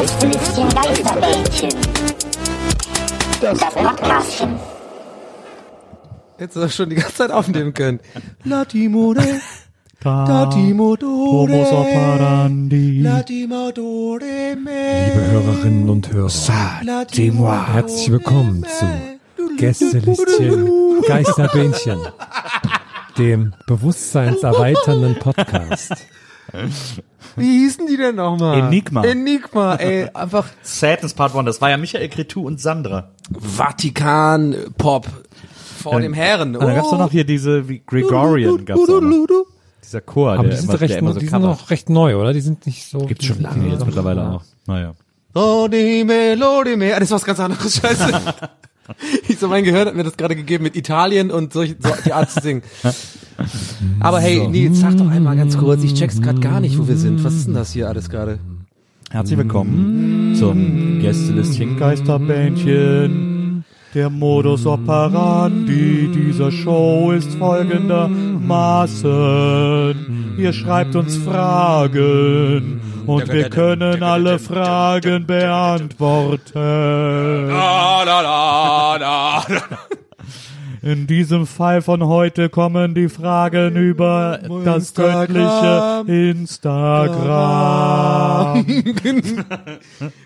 Gästelistchen Geisterbällchen. Das Podcastchen. Hättest du das schon die ganze Zeit aufnehmen können. Latimore. Latimodore. Latimodore. Liebe Hörerinnen und Hörer, herzlich willkommen zu Gästelistchen Geisterbähnchen, dem bewusstseinserweiternden Podcast. Wie hießen die denn nochmal? Enigma. Enigma, ey. Einfach Sadness Part 1, das war ja Michael Cretu und Sandra. Vatikan-Pop vor dem Herren. Und dann gab's doch noch hier diese, wie Gregorian gab's auch noch. Dieser Chor, Aber der die sind, immer, der recht, immer so die sind noch recht neu, oder? Die sind nicht so. Gibt's schon die lange sind jetzt mittlerweile auch. Naja. Lodime, Lodime. Ah, das ist was ganz anderes, scheiße. ich so mein Gehirn hat mir das gerade gegeben mit Italien und solch, so die Art zu singen. Aber hey, Nils, sag doch einmal ganz kurz, ich check's gerade gar nicht, wo wir sind. Was ist denn das hier alles gerade? Herzlich willkommen zum Gästelistchen Geisterbähnchen. Der Modus operandi dieser Show ist folgendermaßen. Ihr schreibt uns Fragen und wir können alle Fragen beantworten. In diesem Fall von heute kommen die Fragen über das göttliche Instagram.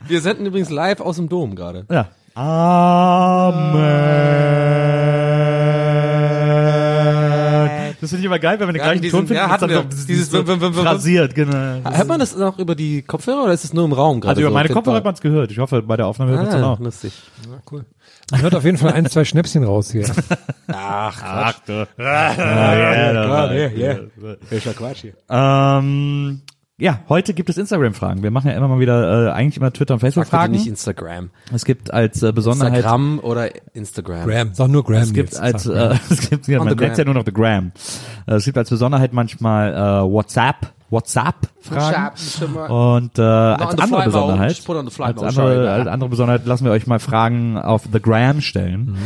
Wir senden übrigens live aus dem Dom gerade. Ja. Amen. Das finde ich immer geil, wenn wir den Ja, gleichen diesen- Ton finden. ja, hatten dann wir. Dieses so. Phrasiert, genau. Hört man das noch über die Kopfhörer oder ist es nur im Raum gerade? Also über so meine? Kopfhörer hat man es gehört. Ich hoffe, bei der Aufnahme hört man es Ah, auch. lustig. Man hört auf jeden Fall ein, zwei Schnäpschen raus hier. Ach, du. ja, klar, ja, ja, ja. Welcher Quatsch hier. Ähm, ja, heute gibt es Instagram-Fragen. Wir machen ja immer mal wieder, äh, eigentlich immer Twitter und Facebook-Fragen. nicht Instagram. Es gibt als äh, Besonderheit Instagram oder Instagram. Graham, sag nur Graham. Es gibt jetzt. als, äh, es gibt, ja, man nennt ja gram. nur noch the Gram. Äh, Es gibt als Besonderheit manchmal äh, WhatsApp, WhatsApp-Fragen. Und äh, als on the andere. Besonderheit, als andere, als andere Besonderheit lassen wir euch mal Fragen auf the Gram stellen.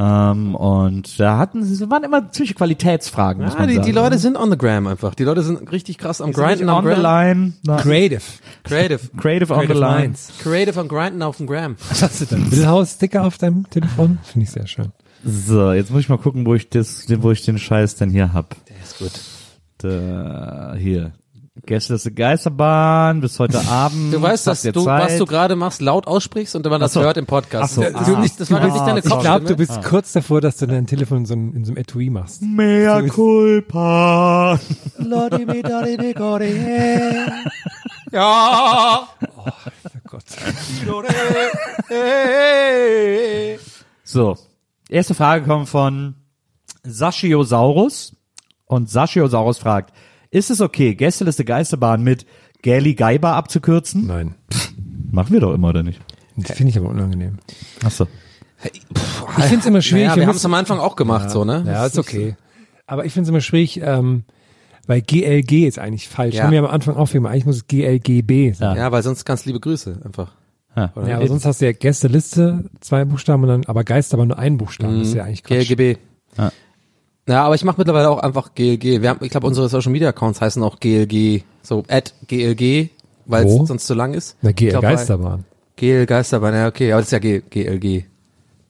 Ähm, und da hatten sie waren immer ziemliche Qualitätsfragen, muss man die, sagen. die Leute sind on the gram einfach. Die Leute sind richtig krass am Die Grinden on the Gram. line. Creative. Creative. Creative on the line. Creative am Grinden auf dem Gram. Was hast du denn? Billhaus-Sticker auf deinem Telefon? Finde ich sehr schön. So, jetzt muss ich mal gucken, wo ich das, wo ich den Scheiß denn hier hab. Der ist gut. Da, hier. Gästeliste Geisterbahn bis heute Abend. Du weißt, dass du, Zeit? was du gerade machst, laut aussprichst und wenn man das so. hört im Podcast. Ach so. Das, Ah. nicht, das war Du nicht deine Ich glaube, Kopfstimme. du bist kurz davor, dass du dein Telefon in so, einem- in so einem Etui machst. Mea culpa. Ja. Oh Gott. So. Erste Frage kommt von Saschiosaurus. Und Saschiosaurus fragt, ist es okay, Gästeliste Geisterbahn mit Gali Geiber abzukürzen? Nein. Machen wir doch immer, oder nicht? Das finde ich aber unangenehm. Ach so. Ich finde es immer schwierig. Naja, wir haben es am Anfang auch gemacht, so, ne? Ja, ist okay. Aber ich finde es immer schwierig, ähm, weil GLG ist eigentlich falsch. Ja. Haben wir am Anfang aufgegeben. Eigentlich muss es GLGB sein. Ja, weil sonst ganz liebe Grüße einfach. Ja. Ja, aber sonst hast du ja Gästeliste, zwei Buchstaben und dann, aber Geist aber nur ein Buchstaben. Das ist ja eigentlich Quatsch. GLGB. Ja. Ja, aber ich mache mittlerweile auch einfach GLG. Wir haben, ich glaube, unsere Social Media Accounts heißen auch GLG, so at GLG, weil es sonst zu lang ist. Na, GL glaub, Geisterbahn. GL Geisterbahn, ja, okay, aber das ist ja G, GLG.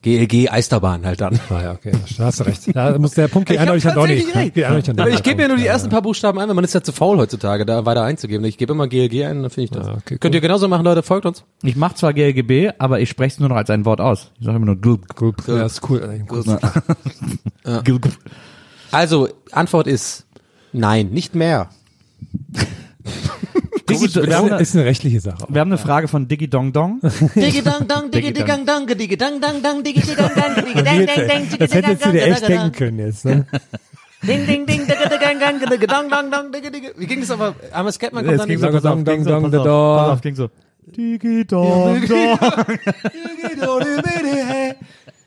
GLG Eisterbahn halt dann. Ah ja, okay, da hast du recht. Da muss der Punkt geht eindeutig an Donny. an Aber ich gebe ja nur die ersten paar Buchstaben ein, weil man ist ja zu faul heutzutage, da weiter einzugeben. Ich gebe immer GLG ein, dann finde ich das. Ah, okay, Könnt ihr genauso machen, Leute, folgt uns. Ich mache zwar GLGB, aber ich spreche es nur noch als ein Wort aus. Ich sage immer nur Glub. Gut, ja, ist cool. Glub. Also, Antwort ist nein, nicht mehr. Digi, wir, Ist, haben eine- ist eine rechtliche Sache. wir haben eine Frage von Diggi Dong Dong. Digi digi digi dang dang, digi dang dang dang, digi digi dang dang, digi dang dang dang, digi Das hättest du dir echt denken können jetzt, ne? Ding ding ding, digi digi digi dang dang dang, digi digi. Wie ging es aber? Armer Scatman kommt dann nicht so, so. pass auf, Dong, ging so, dong, pass dong, auf, dong. pass auf, ging so. Diggi Dong Dong.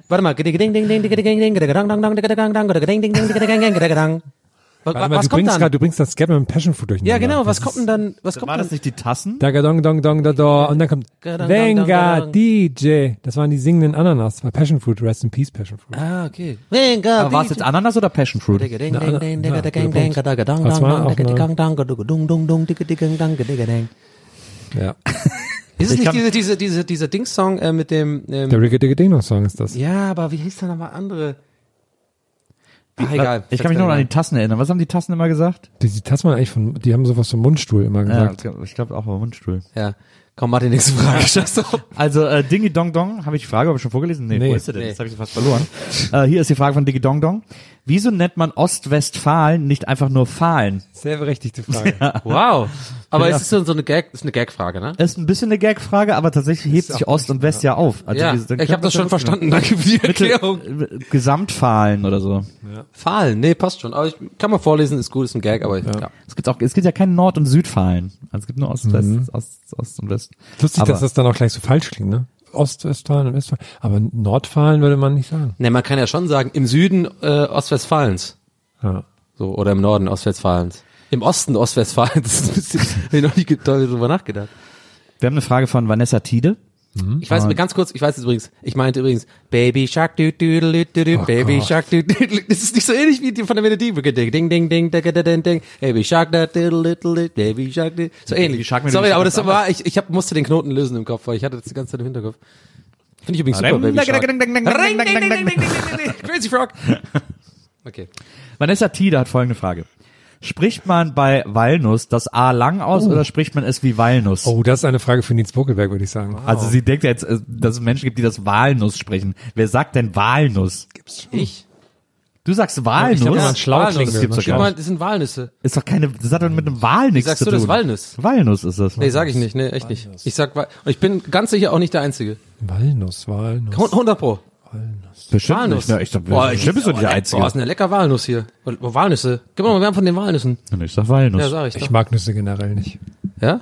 Warte mal, digi ding ding ding, digi ding ding, digi dang dang dang, digi dang dang, digi ding ding ding, digi dang dang, digi dang. Was, Warte mal, was du kommt bringst dann? grad, du bringst das Scatman mit Passion Fruit durcheinander. Ja, genau, was Das kommt denn dann? Was kommt War dann? das nicht die Tassen? Daga dong dong dong da da und dann kommt dong, Venga dong, dong. DJ. Das waren die singenden Ananas bei Passion Fruit. Rest in Peace Passion Fruit. Ah, okay. Venga, Aber war es jetzt Ananas oder Passion Fruit? Das war auch eine-. Ja. Ist es Ich nicht kann- diese, diese, diese, dieser Dings-Song äh, mit dem, ähm, Der Rigga Digga Ding Song ist das. ja, aber wie hieß der nochmal andere? Ach, egal. Ich kann mich nur noch an die Tassen erinnern. Was haben die Tassen immer gesagt? Die, die Tasten waren eigentlich von, die haben sowas vom Mundstuhl immer gesagt. Ja, ich glaube auch beim Mundstuhl. Ja. Komm, Martin, nächste Frage. Also äh, Dingy Dong Dong, habe ich die Frage, habe ich schon vorgelesen? Nee, Nee. wo ist sie denn? Nee. Jetzt habe ich sie fast verloren. äh, hier ist die Frage von Dingy Dong Dong. Wieso nennt man Ostwestfalen nicht einfach nur Fahlen? Sehr berechtigte Frage. Wow. Aber Ja. es ist so so eine Gag, ist eine Gag-Frage, ne? Ist ein bisschen eine Gag-Frage, aber tatsächlich hebt sich Ost und West ja auf. Also ja, dann ich habe das schon verstanden. Danke für die Erklärung. Mittel, Gesamtfahlen oder so. Fahlen, nee, passt schon. Aber ich kann mal vorlesen, ist gut, ist ein Gag, aber ja. Es gibt auch, es gibt ja keinen Nord- und Südfahlen. Also es gibt nur Ost, West, Ost, Ost und West. Lustig, Aber- dass das dann auch gleich so falsch klingt, ne? Ostwestfalen und Westfalen. Aber Nordfalen würde man nicht sagen. Ne, man kann ja schon sagen, im Süden äh, Ostwestfalens. Ja. So, oder im Norden Ostwestfalens. Im Osten Ostwestfalens. Das ist ein bisschen, hab ich noch nie ge- darüber nachgedacht. Wir haben eine Frage von Vanessa Tiede. Ich weiß mir ganz kurz, ich weiß es übrigens, ich meinte übrigens, Baby Shark, du, du, du, du, du, Baby Gott. Shark, du, du, du. Das ist nicht so ähnlich wie die von der Melodie. Ding, ding, ding, ding, ding, ding, ding, Baby Shark, da, du, du, du, du, Baby Shark, du. So ähnlich. Shark Sorry, aber das war, ich, ich hab, musste den Knoten lösen im Kopf, weil ich hatte das die ganze Zeit im Hinterkopf. Finde ich übrigens super, Baby Shark. Ring, ding, ding, ding, ding, ding, ding, ding. Crazy Frog. Okay. Vanessa Tiede hat folgende Frage. Spricht man bei Walnuss das A lang aus oder spricht man es wie Walnuss? Oh, das ist eine Frage für Nils Buckelberg, würde ich sagen. Also sie denkt ja jetzt, äh, dass es Menschen gibt, die das Walnuss sprechen. Wer sagt denn Walnuss? Ich? Du sagst Ich Walnuss? glaub, wenn man schlau Walnuss. Das gibt's man doch gar nicht. das sind Walnüsse. Ist doch keine, das hat doch mit einem Wal nichts sagst zu du tun. das, Walnuss? Walnuss ist das. Nee, sag ich nicht, nee, echt nicht. Ich sag, Wa- und ich bin ganz sicher auch nicht der Einzige. Walnuss, Walnuss. 100 pro. Bestimmt Walnuss. nicht. Ne? Ich glaub, Boah, bestimmt bist du nicht der Boah, Einzige. ist eine lecker Walnuss hier. Walnüsse. Gib mal mehr von den Walnüssen. Ich sag Walnuss. Ja, sag ich Ich doch. mag Nüsse generell nicht. Ja?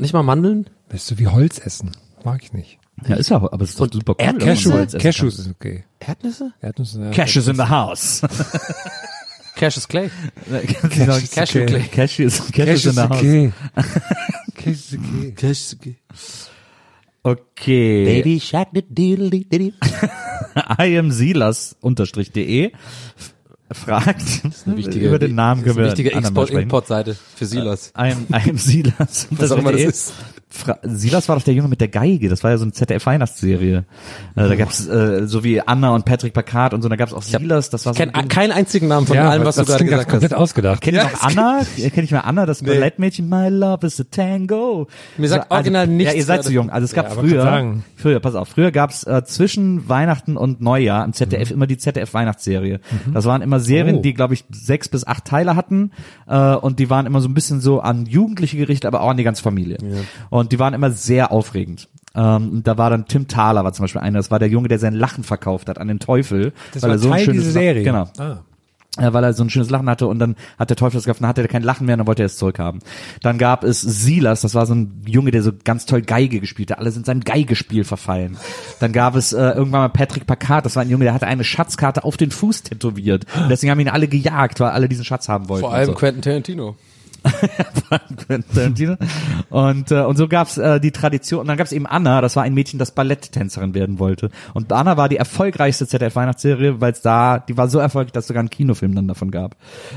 Nicht mal Mandeln? Weißt du, wie Holz essen? Mag ich nicht. Ja, ist ja, aber es ist doch super cool. wenn man Cashew, Holz essen Cashews ist okay. Erdnüsse? Erdnüsse, ja. Cashews in the house. Cassius Clay. Cash ist Cashew okay. Clay. Cashews, Cash Cashews in ist the house. okay. Cash ist okay. Cassius okay. Okay. Baby Shark. I am Silas unterstrich de fragt Eine wichtige, über den Namen das ist können wir wichtige. Export-Import-Seite für Silas. Am, I am Silas. Was auch immer das de. ist. Fra Silas war doch der Junge mit der Geige. Das war ja so eine ZDF-Weihnachtsserie. Äh, da gab's äh, so wie Anna und Patrick Packard und so. Da gab's auch Silas. Das war Ich so kenne keinen einzigen Namen von Ja, allem, was du das gerade gesagt komplett hast. ausgedacht. Kennt Ja, ihr noch Anna? Kennt ich mal Anna, das Nee. Ballettmädchen? My love is a tango. Mir sagt also, original nichts Ja, ihr seid zu jung. Also es gab Ja, früher, früher, pass auf, früher gab's äh, zwischen Weihnachten und Neujahr im ZDF immer die ZDF-Weihnachtsserie. Das waren immer Serien, Oh. die, glaube ich, sechs bis acht Teile hatten äh, und die waren immer so ein bisschen so an Jugendliche gerichtet, aber auch an die ganze Familie. Und die waren immer sehr aufregend. Ähm, da war dann Tim Thaler war zum Beispiel einer, das war der Junge, der sein Lachen verkauft hat an den Teufel. Das weil war er so ein Teil schönes dieser Serie. Genau. Ah. Ja, weil er so ein schönes Lachen hatte und dann hat der Teufel das gehabt, dann hatte er kein Lachen mehr und dann wollte er es zurückhaben. Dann gab es Silas, das war so ein Junge, der so ganz toll Geige gespielt hat. Alle sind seinem Geigespiel verfallen. Dann gab es äh, irgendwann mal Patrick Packard, das war ein Junge, der hatte eine Schatzkarte auf den Fuß tätowiert. Und deswegen haben ihn alle gejagt, weil alle diesen Schatz haben wollten. Vor allem so. Quentin Tarantino. Und, äh, und so gab's äh, die Tradition. Und dann gab's eben Anna, das war ein Mädchen, das Balletttänzerin werden wollte. Und Anna war die erfolgreichste ZDF-Weihnachtsserie, weil es da, die war so erfolgreich, dass es sogar einen Kinofilm dann davon gab.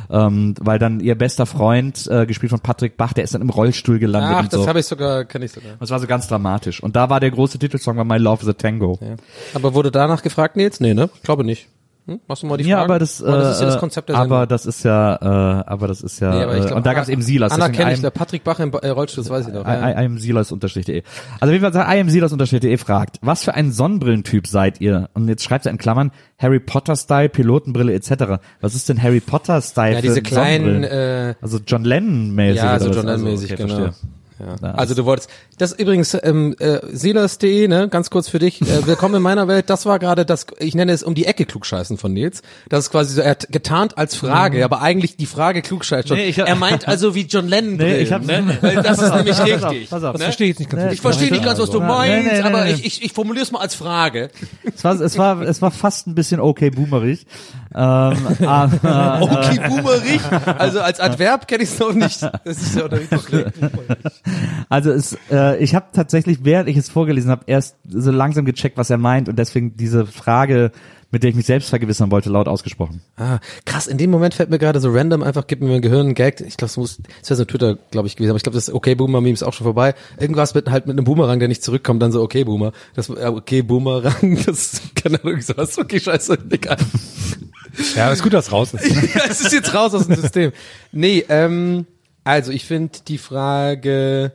Ähm, weil dann ihr bester Freund, äh, gespielt von Patrick Bach, der ist dann im Rollstuhl gelandet Ach, und das so. habe ich sogar, kann ich sogar. Das war so ganz dramatisch. Und da war der große Titelsong war My Love is a Tango. Ja. Aber wurde danach gefragt, Nils? Nee, ne? Glaube nicht. Hm? Machst du mal die Ja, Fragen? aber das, äh, das ist ja das Konzept der aber Sendung. das ist ja, äh, aber das ist ja, Nee, aber äh, glaub, und da gab's eben Silas. Anna kenne ich, der Patrick Bach im äh, Rollstuhl, das weiß ich noch. I, I, I am Silas unterstrich.de. Also jeden Fall sagt I am Silas unterstrich.de fragt, was für ein Sonnenbrillentyp seid ihr? Und jetzt schreibt er in Klammern Harry Potter Style, Pilotenbrille etc. Was ist denn Harry Potter Style? Ja, diese kleinen, Sonnenbrillen? äh, also John Lennon mäßig. ja, oder so was? John Also, okay, genau. verstehe. Ja. Ja, Also du wolltest, das übrigens, ähm, äh, Silas.de, ne, ganz kurz für dich, äh, willkommen in meiner Welt, das war gerade das, ich nenne es um die Ecke klugscheißen von Nils. Das ist quasi so, er hat getarnt als Frage, aber eigentlich die Frage klugscheißt schon. Nee, ich hab- er meint also wie John Lennon Nee, ich hab's- ne? Weil das ist nämlich Pass auf, richtig. pass auf. Das ne? verstehe ich jetzt nicht ganz. Ich verstehe nicht ganz, was du Nee, meinst, nee, nee, aber nee. ich, ich, ich formuliere es mal als Frage. Es war, es war, es war fast ein bisschen okay boomerig. Ähm, aber, Okay, boomerig. Also als Adverb kenne ich es noch nicht. Das ist ja auch. Also es, äh, ich habe tatsächlich, während ich es vorgelesen habe, erst so langsam gecheckt, was er meint und deswegen diese Frage, mit der ich mich selbst vergewissern wollte, laut ausgesprochen. Ah, krass, in dem Moment fällt mir gerade so random einfach, gibt mir mein Gehirn einen Gag. Ich glaube, es muss, das wäre so Twitter, glaube ich, gewesen, aber ich glaube, das Okay Boomer Meme ist auch schon vorbei. Irgendwas mit halt mit einem Boomerang, der nicht zurückkommt, dann so Okay Boomer. Das äh, Okay Boomerang, das keine Ahnung, sowas. Okay, scheiße, egal. Ja, ist gut, dass raus ist. ja, es ist jetzt raus aus dem System. Nee, ähm, also ich finde die Frage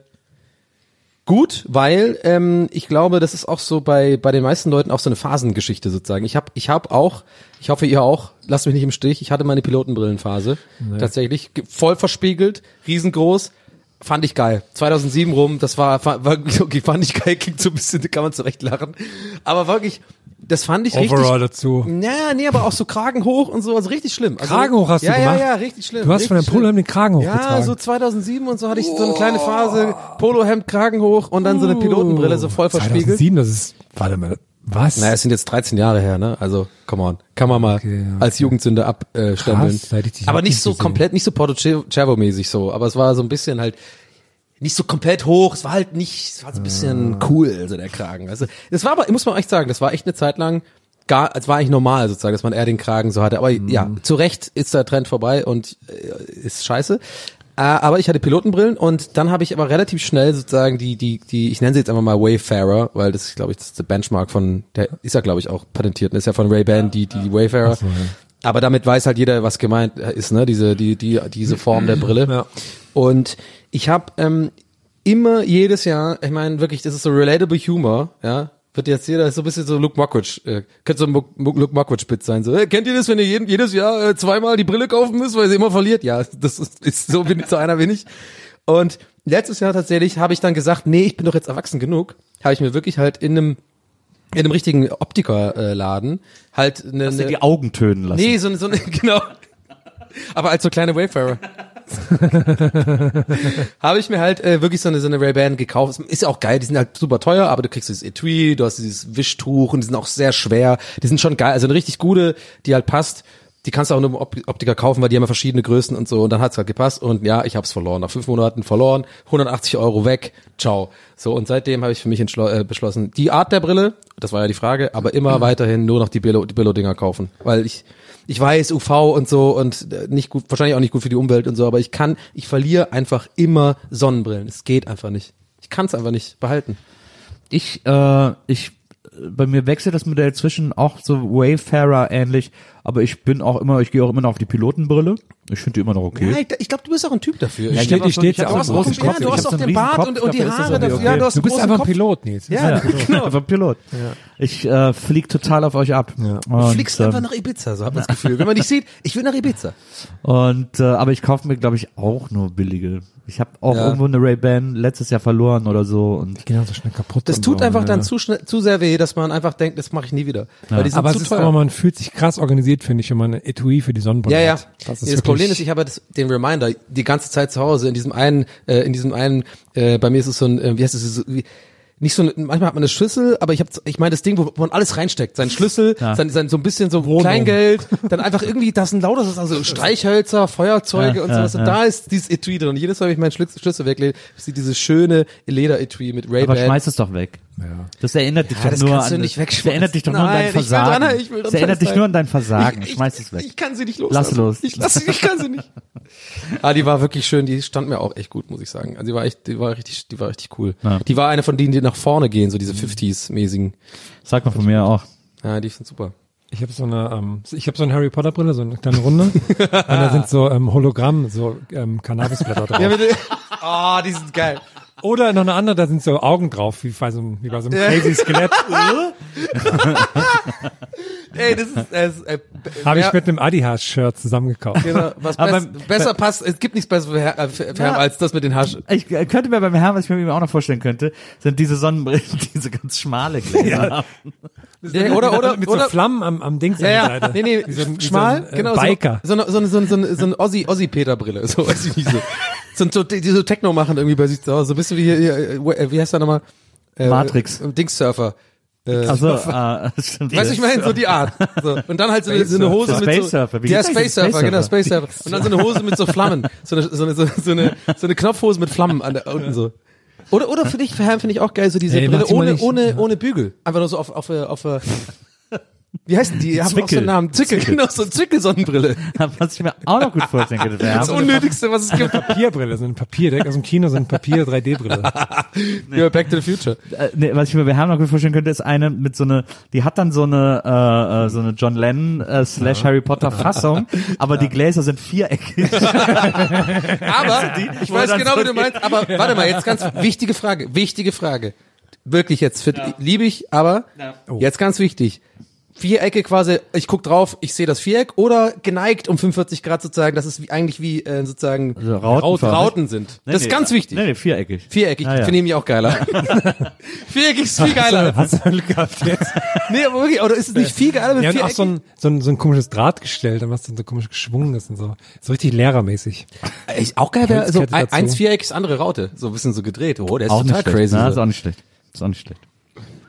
gut, weil ähm, ich glaube, das ist auch so bei bei den meisten Leuten auch so eine Phasengeschichte sozusagen. Ich habe ich habe auch, ich hoffe ihr auch, lasst mich nicht im Stich. Ich hatte meine Pilotenbrillenphase tatsächlich ge- voll verspiegelt, riesengroß. Fand ich geil. 2007 rum, das war, war, okay, fand ich geil, klingt so ein bisschen, da kann man zurecht lachen. Aber wirklich, das fand ich Overall richtig. dazu. Ja, nee, aber auch so Kragen hoch und so, also richtig schlimm. Also, Kragen hoch hast du ja, gemacht? Ja, ja, richtig schlimm. Du hast von deinem Polohemd den Kragen Ja, hochgetragen. so 2007 und so hatte ich so eine kleine Phase, Polohemd, Kragen hoch und dann so eine Pilotenbrille so voll verspiegelt. 2007, das ist, warte mal, was? Naja, es sind jetzt 13 Jahre her, ne? Also, come on. Kann man mal Okay, ja, als Jugendsünde abstempeln. Dich aber nicht so gesehen. komplett, nicht so Porto Cervo-mäßig so, aber es war so ein bisschen halt, nicht so komplett hoch, es war halt nicht, es war so ein bisschen Ah. cool, so der Kragen. Also, das war aber, muss man echt sagen, das war echt eine Zeit lang, gar, es war eigentlich normal sozusagen, dass man eher den Kragen so hatte. Aber Mhm. ja, zu Recht ist der Trend vorbei und äh, ist scheiße. Äh, aber ich hatte Pilotenbrillen und dann habe ich aber relativ schnell sozusagen die, die, die, ich nenne sie jetzt einfach mal Wayfarer, weil das ist, glaube ich, das ist der Benchmark von, der ist ja, glaube ich, auch patentiert, ist ja von Ray-Ban, die, die Wayfarer. Aber damit weiß halt jeder, was gemeint ist, ne? Diese, die, die, diese Form der Brille. Ja. Und ich habe ähm, immer jedes Jahr, ich meine wirklich, das ist so relatable Humor, ja. Wird jetzt jeder ist so ein bisschen so Luke Mockridge, äh, könnte so ein Mo- Mo- Luke Mockridge Bit sein. So, äh, kennt ihr das, wenn ihr jeden, jedes Jahr äh, zweimal die Brille kaufen müsst, weil sie immer verliert? Ja, das ist, ist so bin ich, so einer bin ich. Und letztes Jahr tatsächlich habe ich dann gesagt, nee, ich bin doch jetzt erwachsen genug. Habe ich mir wirklich halt in einem in einem richtigen Optikerladen halt eine, Hast du die Augen tönen lassen? Nee, so, eine- so eine, genau. Aber als so kleine Wayfarer. habe ich mir halt äh, wirklich so eine, so eine Ray-Ban gekauft. Ist ja auch geil, die sind halt super teuer, aber du kriegst dieses Etui, du hast dieses Wischtuch und die sind auch sehr schwer. Die sind schon geil, also eine richtig gute, die halt passt. Die kannst du auch nur im Op- Optiker kaufen, weil die haben ja verschiedene Größen und so. Und dann hat's halt gepasst. Und ja, ich hab's verloren. Nach fünf Monaten verloren, 180 Euro weg. Ciao. So, und seitdem habe ich für mich äh, beschlossen, die Art der Brille, das war ja die Frage, aber immer weiterhin nur noch die Billo- die Billo-Dinger kaufen. Weil ich, ich weiß, UV und so und äh, nicht gut, wahrscheinlich auch nicht gut für die Umwelt und so, aber ich kann, ich verliere einfach immer Sonnenbrillen. Es geht einfach nicht. Ich kann es einfach nicht behalten. Ich, äh, ich, bei mir wechselt das Modell zwischen auch so Wayfarer ähnlich, aber ich bin auch immer, ich gehe auch immer noch auf die Pilotenbrille. Ich finde die immer noch okay. Ja, ich, ich glaube, du bist auch ein Typ dafür. Ja, Ich steht- die steht ich hab ja auch großen Kopf. ja, du ich hast auch so den Bart und, und die Haare dafür. okay. Ja, du hast Du bist einfach ein. Pilot, Nils. Ja, genau. Einfach Pilot. Ich äh, flieg total auf euch ab. Ja. Du Und, fliegst ähm, einfach nach Ibiza, so hat man das Gefühl. Wenn man dich sieht, ich will nach Ibiza. Und äh, aber ich kaufe mir, glaube ich, auch nur billige. Ich habe auch Ja. irgendwo eine Ray-Ban letztes Jahr verloren oder so. Und Genau, so schnell kaputt. Das tut so, einfach dann zu schnell, zu sehr weh, dass man einfach denkt, das mache ich nie wieder. Aber, man fühlt sich krass organisiert, finde ich, wenn man ein Etui für die Sonnenbrille Ja, ja. hat. Das, das Problem ist, ich habe das, den Reminder die ganze Zeit zu Hause in diesem einen, äh, in diesem einen, äh, bei mir ist es so ein, äh, wie heißt es, so, wie, nicht so, eine, manchmal hat man eine Schüssel, aber ich habe, ich meine das Ding, wo man alles reinsteckt, sein Schlüssel, sein, sein so ein bisschen so Kleingeld, dann einfach irgendwie, das sind lauter, also Streichhölzer, Feuerzeuge Ja, und ja, sowas. ja. Und da ist dieses Etui drin. Und jedes Mal, wenn ich meinen Schlüssel, weglege, sieht dieses schöne Leder-Etui mit Aber Ray-Ban. schmeiß es doch weg. Das erinnert dich Ja, doch das nur kannst du an, nicht das erinnert dich doch nur an Nein, dein ich will Versagen. dran- ich will das erinnert dich nur an dein Versagen. Ich- ich- Schmeiß es weg. Ich kann sie nicht los. Lass sie los. Ich, lass sie, ich kann sie nicht. ah, die war wirklich schön. Die stand mir auch echt gut, muss ich sagen. Also die war echt, die war richtig, die war richtig cool. Ja. Die war eine von denen, die nach vorne gehen, so diese 50s-mäßigen. Sag mal von mir auch. Ja, die sind super. Ich habe so eine, ähm, ich habe so eine Harry Potter Brille, so eine kleine Runde. und da sind so ähm, Hologramm, so ähm, Cannabisblätter drauf. Ja, bitte. Ah, die sind geil. Oder noch eine andere, da sind so Augen drauf, wie bei so einem, wie bei so einem crazy Skelett. Ey, das ist, äh, äh, Habe ich mit einem Adidas-Shirt zusammengekauft. Genau, was Aber bess, beim- besser passt, es gibt nichts besseres für, Herr- äh, für, für Herr als das mit den Hasch. Ich äh, könnte mir beim Herrn, was ich mir auch noch vorstellen könnte, sind diese Sonnenbrillen, diese ganz schmale Gläser. Ja, oder, oder, mit oder, so Flammen am, am Dings ja, ja, nee, nee, so schmal, so ein, äh, genau, Biker. so, so, eine- so, eine- so, eine- so eine Ossi, Ossi-Peter-Brille, so weiß ich nicht, so, so, so die, so Techno machen irgendwie bei sich zu Hause, so ein bisschen wie hier, äh, wie heißt der nochmal? Äh, Matrix. Äh, Dings-Surfer. Äh, Also, äh, stimmt. Weißt du, ich meine, so die Art. So. Und dann halt so eine, so eine Hose mit Space so, Surfer, wie ja, geht's? Space Surfer, Space genau. Space Surfer. Und dann so eine Hose mit so Flammen. So eine, so eine, so, so eine, so eine Knopfhose mit Flammen an der, unten so. Oder, oder finde ich, für Herrn finde ich auch geil, so diese Ey, Brille ohne, ohne, ohne Bügel. Einfach nur so auf, auf, äh, auf, äh, wie heißen die? Die haben auch so Zwickel. einen Namen. Zwickel, genau, so Zwickel-Sonnenbrille. was ich mir auch noch gut vorstellen könnte. Das. Unnötigste, was es gibt. Papierbrille, so ein Papier, direkt aus dem Kino, so ein Papier 3D-Brille. Ja, Back to the Future. Äh, nee, was ich mir bei Herrn noch gut vorstellen könnte, ist eine mit so eine, die hat dann so eine, äh, äh, so eine John Lennon äh, slash Harry Potter Fassung, aber die Gläser sind viereckig. Aber, ich weiß genau, so wie du meinst, aber warte mal, jetzt ganz wichtige Frage, wichtige Frage. Wirklich jetzt, für, liebe ich, aber jetzt ganz wichtig. Vierecke quasi, ich guck drauf, ich sehe das Viereck oder geneigt um 45 Grad sozusagen, dass es wie, eigentlich wie äh, sozusagen Also Rauten. Rauten sind. das ist ganz wichtig. Nee, nee, viereckig. Viereckig, Ja, ja. finde ich mich auch geiler. Viereckig ist viel geiler. Hast du Glück gehabt jetzt? nee, aber wirklich, oder ist es nicht viel geiler mit Ja, und auch Viereckig? so ein, so ein, so ein komisches Drahtgestell, dann was dann so komisch geschwungen ist und so. So richtig lehrermäßig. Echt, auch geil wäre so ein, eins Viereckig, das andere Raute. So ein bisschen so gedreht. Oh, der ist Auch nicht total schlecht. crazy. Na, so. ist auch nicht schlecht. Ist auch nicht schlecht.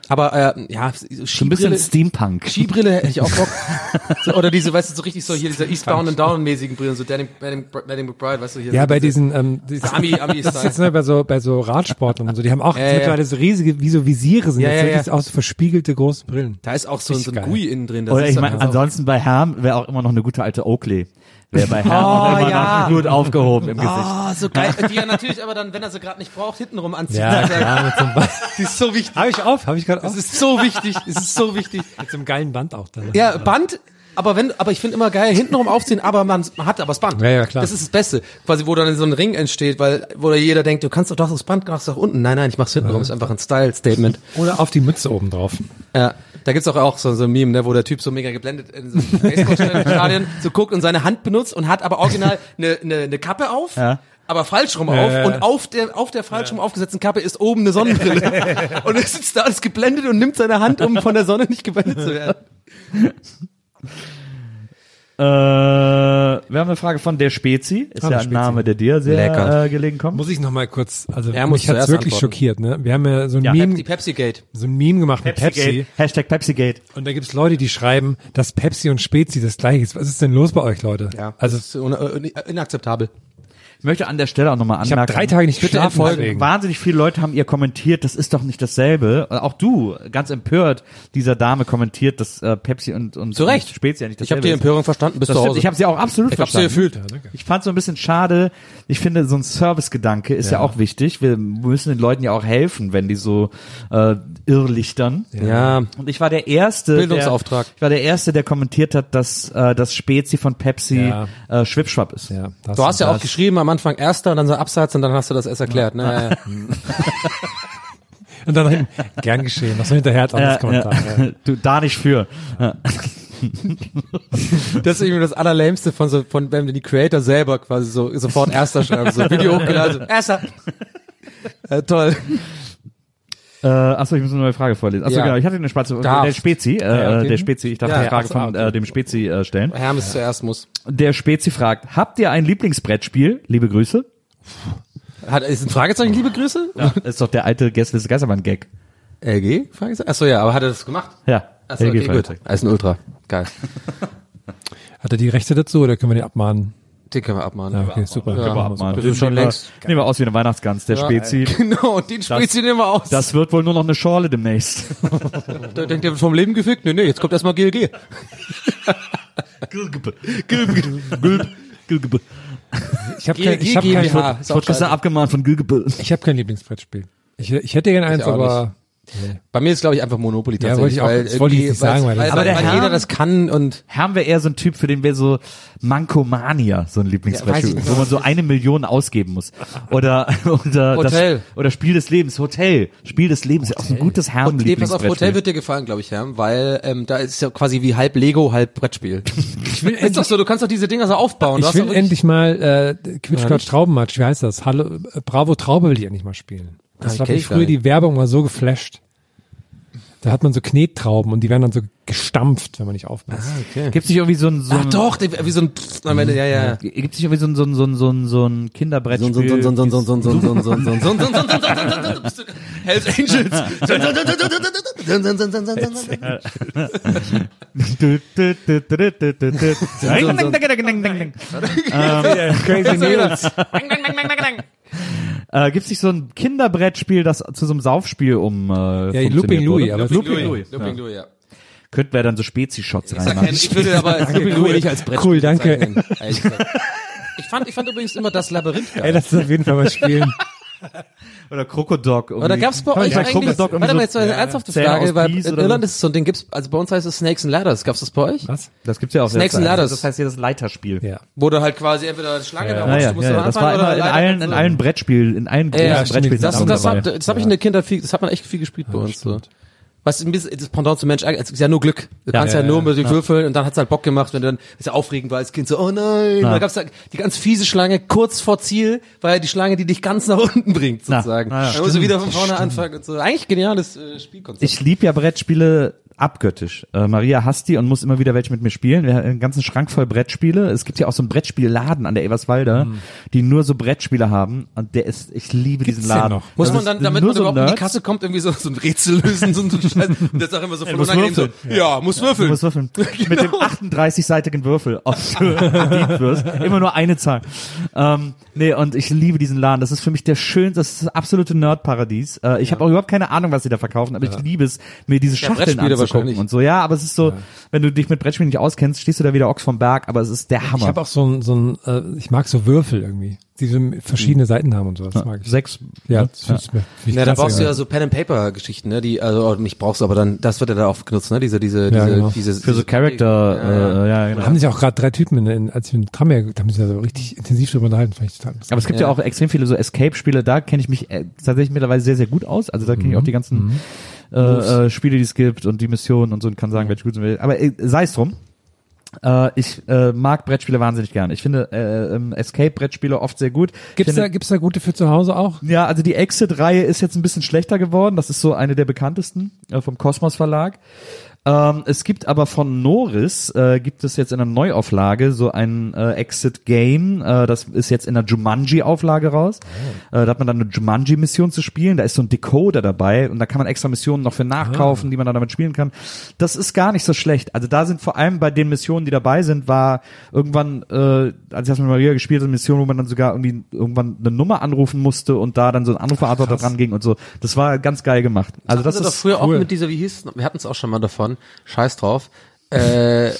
Aber äh, ja, So ein bisschen Skibrille, Steampunk. Skibrille hätte ich auch Bock. so, oder diese, weißt du, so richtig so hier diese Eastbound and Down mäßigen Brillen, so Danny, Danny, Danny McBride, weißt du hier. Ja, so bei diese- diesen, ähm, diese, Ami, Ami das ist jetzt ne, bei so, bei so Radsportlern und so, die haben auch Ja, ja. mittlerweile so riesige, wie so Visiere sind, Ja, jetzt ja, so ja. aus so verspiegelte große Brillen. Da ist auch so, so ein geil. Gui innen drin. das Oder ist ich dann meine, auch- ansonsten bei Herrn wäre auch immer noch eine gute alte Oakley. Wäre bei auch Oh, immer ja. gut aufgehoben im Gesicht. Ah, so geil. Die er natürlich aber dann, wenn er sie gerade nicht braucht, hintenrum anzieht. Ja, Alter. ja, mit so einem, Ba- Die ist so wichtig. hab ich auf, hab ich gerade Das auf. ist so wichtig. Es ist so wichtig. Mit so einem geilen Band auch dann. Ja, Band, aber wenn, aber ich finde immer geil, hintenrum aufziehen, aber man, man hat aber das Band. Ja, ja, klar. Das ist das Beste. Quasi, wo dann so ein Ring entsteht, weil, wo da jeder denkt, du kannst doch doch das Band, machst doch unten. Nein, nein, ich mach's hintenrum. Ist einfach ein Style-Statement. Oder auf die Mütze oben drauf. Ja, da gibt's auch, auch so, so ein Meme, ne, wo der Typ so mega geblendet in so einem Baseballstadion so guckt und seine Hand benutzt und hat aber original eine, eine, eine Kappe auf. Ja. Aber falsch rum auf ja. und auf der auf der falsch rum aufgesetzten Kappe ist oben eine Sonnenbrille und er sitzt da alles geblendet und nimmt seine Hand, um von der Sonne nicht geblendet zu werden. Äh, wir haben eine Frage von der Spezi. Ist Ah, ja der ein Spezi. Name, der dir sehr Lecker. äh, gelegen kommt. Muss ich noch mal kurz, also Er mich hat's wirklich antworten. schockiert, ne? Wir haben ja so ein Ja, Meme, Die Pepsi Gate. so ein Meme gemacht mit Pepsi. Pepsi. Hashtag Pepsigate. Und da gibt's Leute, die schreiben, dass Pepsi und Spezi das gleiche ist. Was ist denn los bei euch, Leute? Ja, Also, das ist äh, inakzeptabel. Ich möchte an der Stelle auch nochmal ich habe anmerken. drei Tage nicht Bitte geschlafen. Wahnsinnig viele Leute haben ihr kommentiert, das ist doch nicht dasselbe. Äh, Auch du, ganz empört, dieser Dame kommentiert, dass äh, Pepsi und, und Zu Recht. und Spezi ja nicht Ich habe dasselbe die ist. Empörung verstanden bis Das zu stimmt, Hause. ich habe sie auch absolut Ich hab sie verstanden. gefühlt. Ich fand so ein bisschen schade. Ich finde, so ein Servicegedanke ist ja. auch wichtig. Wir müssen den Leuten ja auch helfen, wenn die so äh, irrlichtern. Ja, Und ich war der erste, Bildungsauftrag. Der, ich war der erste, der kommentiert hat, dass äh, das Spezi von Pepsi Ja. äh, Schwipschwapp ist. Ja, das Du hast ja auch geschrieben am Anfang erster und dann so Absatz und dann hast du das erst erklärt. Ne? Ja, ja. Und dann hinten, gern geschehen. Was so hinterher als anderes Ja, Kommentar. ja. Du da nicht für. Ja. Das ist irgendwie das Allerlämste von so, von wenn die Creator selber quasi so sofort erster schreiben, so Video hochgeladen, so, erster. Äh, toll. Äh, achso, ich muss eine neue Frage vorlesen. Achso, Ja. genau, ich hatte eine Spaß. Darf. Der Spezi, äh, Ja, okay. der Spezi, ich darf Ja, eine Frage von äh, dem Spezi äh, stellen. Hermes zuerst muss. Der Spezi fragt, habt ihr ein Lieblingsbrettspiel? Liebe Grüße. Hat, ist ein Fragezeichen, liebe Grüße? Ja, ist doch der alte Gästeliste Geisterbahn-Gag. LG? Fragezeichen? Achso, ja, aber hat er das gemacht? Ja, Achso, LG okay, gut. Er ist ein Ultra. Geil. Hat er die Rechte dazu oder können wir den abmahnen? Den können wir abmahnen. Ja, okay, super. Ja, Können wir Abmahnen. Das ist schon Nehmen wir- längst- Nehmen wir aus wie eine Weihnachtsgans, der Spezi. Genau, den Spezi nehmen wir aus. Das wird wohl nur noch eine Schorle demnächst. Da denkt ihr vom Leben gefickt? Nee, nee, jetzt kommt erstmal GLG. Ich habe kein, ich hab kein, GmbH. ich gestern scheiße. abgemahnt von Gülgebel. hab kein Lieblingsbrettspiel. Ich, ich hätte gerne eins, auch aber Bei mir ist, glaube ich, einfach Monopoly Ja, tatsächlich. wollte ich auch- wollte ich nicht sagen, weil, weil Aber der weil Herr- jeder das kann und Herrn wäre eher so ein Typ, für den wäre so Mankomania so ein Ja, ich nicht. wo man so eine Million ausgeben muss. Oder, oder, Hotel. Das, oder Spiel des Lebens, Hotel. Spiel des Lebens, ist auch ein gutes Und nee, pass auf, Hotel wird dir gefallen, glaube ich, Herr, weil ähm, da ist ja quasi wie halb Lego, halb Brettspiel. Ich will ist doch so, du kannst doch diese Dinger so aufbauen. Ich will endlich mal äh, Quitsch Ja, Quatsch nicht? Traubenmatch, wie heißt das? Hallo, äh, Bravo Traube will ich endlich mal spielen. Das Ah, hat kenn mich früher die Werbung mal so geflasht. Da hat man so Knettrauben und die werden dann so gestampft, wenn man nicht aufpasst. Gibt's nicht irgendwie so ein, so Ach ein doch, der- wie so ein Pfff am Ende, ja, ja. Gibt's nicht irgendwie so ein, so ein, so ein, so ein, so ein Kinderbrettspiel? So, so, so, so, so, so, so, so, so, so, so, so, so, so, so, so, so, Hells Angels. Du, du, du, du, du, du, du, du. Ding, ding, ding, ding, ding, ding. Crazy Nils. Äh, gibt's nicht so ein Kinderbrettspiel, das zu so einem Saufspiel um äh, Ja, Looping Louis, aber Looping Looping Louis. Looping Louis, ja. Könnten wir dann so Spezi-Shots reinmachen. ich würde aber Looping Louis nicht als Brettspiel Cool, danke. bezeichnen. Ich fand, ich fand übrigens immer das Labyrinth Ey, geil. das ist auf jeden Fall was spielen. Oder Krokodok. Oder gab's bei euch eigentlich, irgendwie warte mal, so- jetzt mal eine ernsthafte Zähne aus Frage, weil in Irland so? ist es so ein Ding, gibt's, also bei uns heißt es Snakes and Ladders, gab's das bei euch? Was? Das gibt's ja auch. Snakes and Ladders. Das heißt hier das Leiterspiel. Ja. Wo du halt quasi entweder eine Schlange da Ja, rutschst, ja, du musst ja, du ja. Das war immer in allen, in allen Brettspielen, in allen großen Ja, Brettspielen. das, das, das habe ich in der Kindheit viel, das hat man echt viel gespielt bei uns. So. Was ein bisschen, das Pendant zum Mensch, es ist ja nur Glück. Du kannst ja, ja, nur ja, mit den Würfeln und dann hat's halt Bock gemacht, wenn du dann, ist ja aufregend war als Kind so, oh nein, Na. da gab's da die ganz fiese Schlange kurz vor Ziel, war ja die Schlange, die dich ganz nach unten bringt, Na. sozusagen. Na ja. Dann musst du wieder von vorne anfangen und so. Eigentlich geniales äh, Spielkonzept. Ich liebe ja Brettspiele abgöttisch. Äh, Maria hasst die und muss immer wieder welche mit mir spielen. Wir haben einen ganzen Schrank voll Brettspiele. Es gibt ja auch so einen Brettspielladen an der Eberswalde, die nur so Brettspiele haben. Und der ist, ich liebe diesen den Laden. noch? muss Das man ist dann, damit man so überhaupt in die Nerds. Kasse kommt, irgendwie so, so ein Rätsel lösen, so ein Scheiß. Und das auch immer so von muss unangenehm so, ja, muss würfeln. Du musst würfeln. Mit dem 38-seitigen Würfel, ob du wirst. Immer nur eine Zahl. Ähm, nee, und ich liebe diesen Laden. Das ist für mich der schönste, das ist das absolute Nerdparadies. Äh, ich habe auch überhaupt keine Ahnung, was sie da verkaufen, aber ich liebe es, mir diese Ja, Schachteln Brettspiele anzugucken wahrscheinlich. und so. Ja, aber es ist so, wenn du dich mit Brettspielen nicht auskennst, stehst du da wieder Ochs vom Berg, aber es ist der Ich Hammer. habe auch so ein, so ein äh, ich mag so Würfel irgendwie, die so verschiedene Seiten haben und sowas. Das mag ich. Sechs. Ja, das find's mir- find ich Ja, da brauchst du ja so Pen and Paper Geschichten, ne? Die also nicht brauchst, aber dann das wird ja da oft genutzt, ne? Diese diese Ja, diese genau. diese Für so diese- Charakter, äh, ja, genau. Da haben sich auch gerade drei Typen, in, in, als wir in Tram da haben sich ja so richtig intensiv drüber unterhalten. Fand ich total. Aber es gibt ja, Ja. auch extrem viele so Escape-Spiele, da kenne ich mich äh, tatsächlich mittlerweile sehr, sehr gut aus. Also da kenne ich auch die ganzen äh, äh, Spiele, die es gibt und die Missionen und so und kann sagen, welche gut sind. Aber äh, sei es drum. Äh, ich äh, mag Brettspiele wahnsinnig gerne. Ich finde äh, ähm, Escape-Brettspiele oft sehr gut. Gibt's finde, da, gibt's da gute für zu Hause auch? ja, also die Exit-Reihe ist jetzt ein bisschen schlechter geworden. Das ist so eine der bekanntesten äh, vom Kosmos Verlag. Ähm, es gibt aber von Norris, äh, gibt es jetzt in einer Neuauflage so ein äh, Exit-Game. Äh, das ist jetzt in der Jumanji-Auflage raus. Äh, da hat man dann eine Jumanji-Mission zu spielen. Da ist so ein Decoder dabei und da kann man extra Missionen noch für nachkaufen, die man dann damit spielen kann. Das ist gar nicht so schlecht. Also da sind vor allem bei den Missionen, die dabei sind, war irgendwann, äh, als ich das mit Maria gespielt habe, eine Mission, wo man dann sogar irgendwie irgendwann eine Nummer anrufen musste und da dann so ein Anrufbeantworter dran ging und so. Das war ganz geil gemacht. Also das Hatten sie ist doch früher cool. auch mit dieser, wie hieß, wir hatten es auch schon mal davon, scheiß drauf. Äh,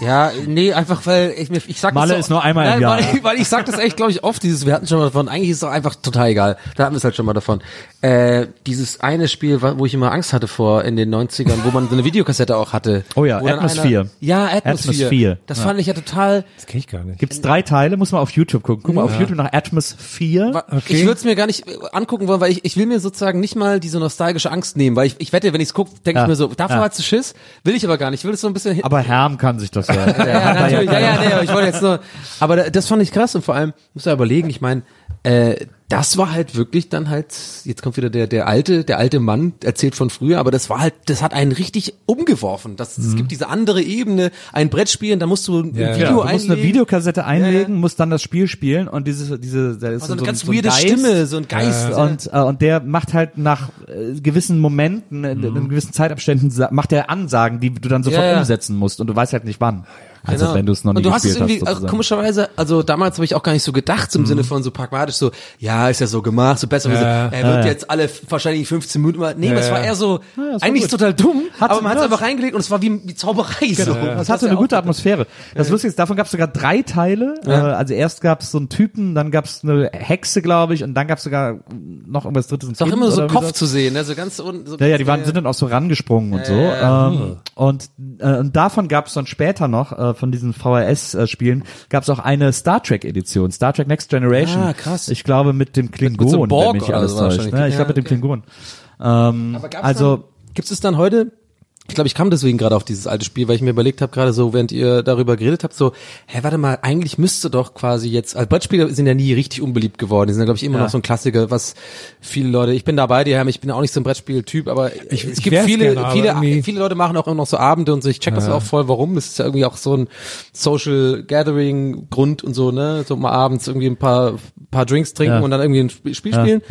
ja, nee, einfach weil ich mir, ich sag Malle das ist nur einmal im nein, Jahr. Weil, weil ich sag das echt, glaube ich, oft, dieses, wir hatten schon mal davon, eigentlich ist es doch einfach total egal. Da hatten wir es halt schon mal davon. Äh, dieses eine Spiel, wo ich immer Angst hatte vor in den 90ern, wo man so eine Videokassette auch hatte. Oh ja, Atmosphere. Einer, ja, Atmosphere. Atmosphere. Das fand ich ja total, Das kenne ich gar nicht. Gibt's drei Teile, muss man auf YouTube gucken. Guck mal auf YouTube nach Atmos 4. Wa- Okay. Ich würde es mir gar nicht äh, angucken wollen, weil ich, ich will mir sozusagen nicht mal diese nostalgische Angst nehmen, weil ich, ich wette, wenn ich es gucke, denke Ja. ich mir so, davor Ja. du Schiss, will ich aber gar nicht. Ich will es so ein bisschen hin- Aber Herm kann sich das ja. ja, ja, natürlich, ja, ja, nee, aber ich wollte jetzt nur, aber da- das fand ich krass und vor allem, muss ja überlegen, ich meine, äh, das war halt wirklich dann halt, jetzt kommt wieder der, der alte, der alte Mann erzählt von früher, aber das war halt, das hat einen richtig umgeworfen. Das, Es gibt diese andere Ebene, ein Brett spielen, da musst du ein Ja, Video ja. Du musst einlegen. eine Videokassette einlegen, Ja, musst dann das Spiel spielen und diese, diese, da ist so eine ganz so weirde Geist. Stimme, so ein Geist. ja. Und, äh, und der macht halt nach äh, gewissen Momenten, in, in gewissen Zeitabständen, macht er Ansagen, die du dann sofort umsetzen musst und du weißt halt nicht wann. Also Genau. wenn du es noch nie Und du hast es gespielt irgendwie, hast. also komischerweise, also damals habe ich auch gar nicht so gedacht, im Sinne von so pragmatisch so, ja, ist ja so gemacht, so besser, Ja. so, er wird Ja, ja. jetzt alle wahrscheinlich 15 Minuten mal, nee, Ja, das war ja. eher so, Ja, das war eigentlich gut. total dumm, Hat- aber man hat es das- einfach reingelegt und es war wie, wie Zauberei so. Das hatte eine gute Atmosphäre. Das Lustige ist, davon gab es sogar drei Teile. Äh, also erst gab es so einen Typen, dann gab es eine Hexe, glaube ich, und dann gab es sogar noch irgendwas drittes. ein Ist auch immer so Kopf das- zu sehen, ne? so ganz un, so Ja, ja, die waren, sind dann auch so rangesprungen und so. ja, Ähm, und, äh, und davon gab es dann später noch, äh, von diesen VHS-Spielen, gab es auch eine Star Trek-Edition, Star Trek Next Generation. Ah, krass. Ich glaube mit dem Klingon, so Borg wenn mich alles so täuscht. Ne? Ich Ja, glaube mit dem. Klingon. Ähm, Aber gab's also, gibt's es dann heute? Ich glaube, ich kam deswegen gerade auf dieses alte Spiel, weil ich mir überlegt habe, gerade so, während ihr darüber geredet habt, so, hä, warte mal, eigentlich müsste doch quasi jetzt, also Brettspiele sind ja nie richtig unbeliebt geworden, die sind ja, glaube ich, immer Ja. noch so ein Klassiker, was viele Leute, ich bin da bei dir, Herr, ich bin auch nicht so ein Brettspiel-Typ, aber Ich- es ich gibt viele, gerne, viele, viele Leute machen auch immer noch so Abende und so, ich check das Ja. auch voll, warum, es ist ja irgendwie auch so ein Social Gathering Grund und so, ne, so mal abends irgendwie ein paar, paar Drinks trinken Ja. und dann irgendwie ein Sp- Spiel spielen.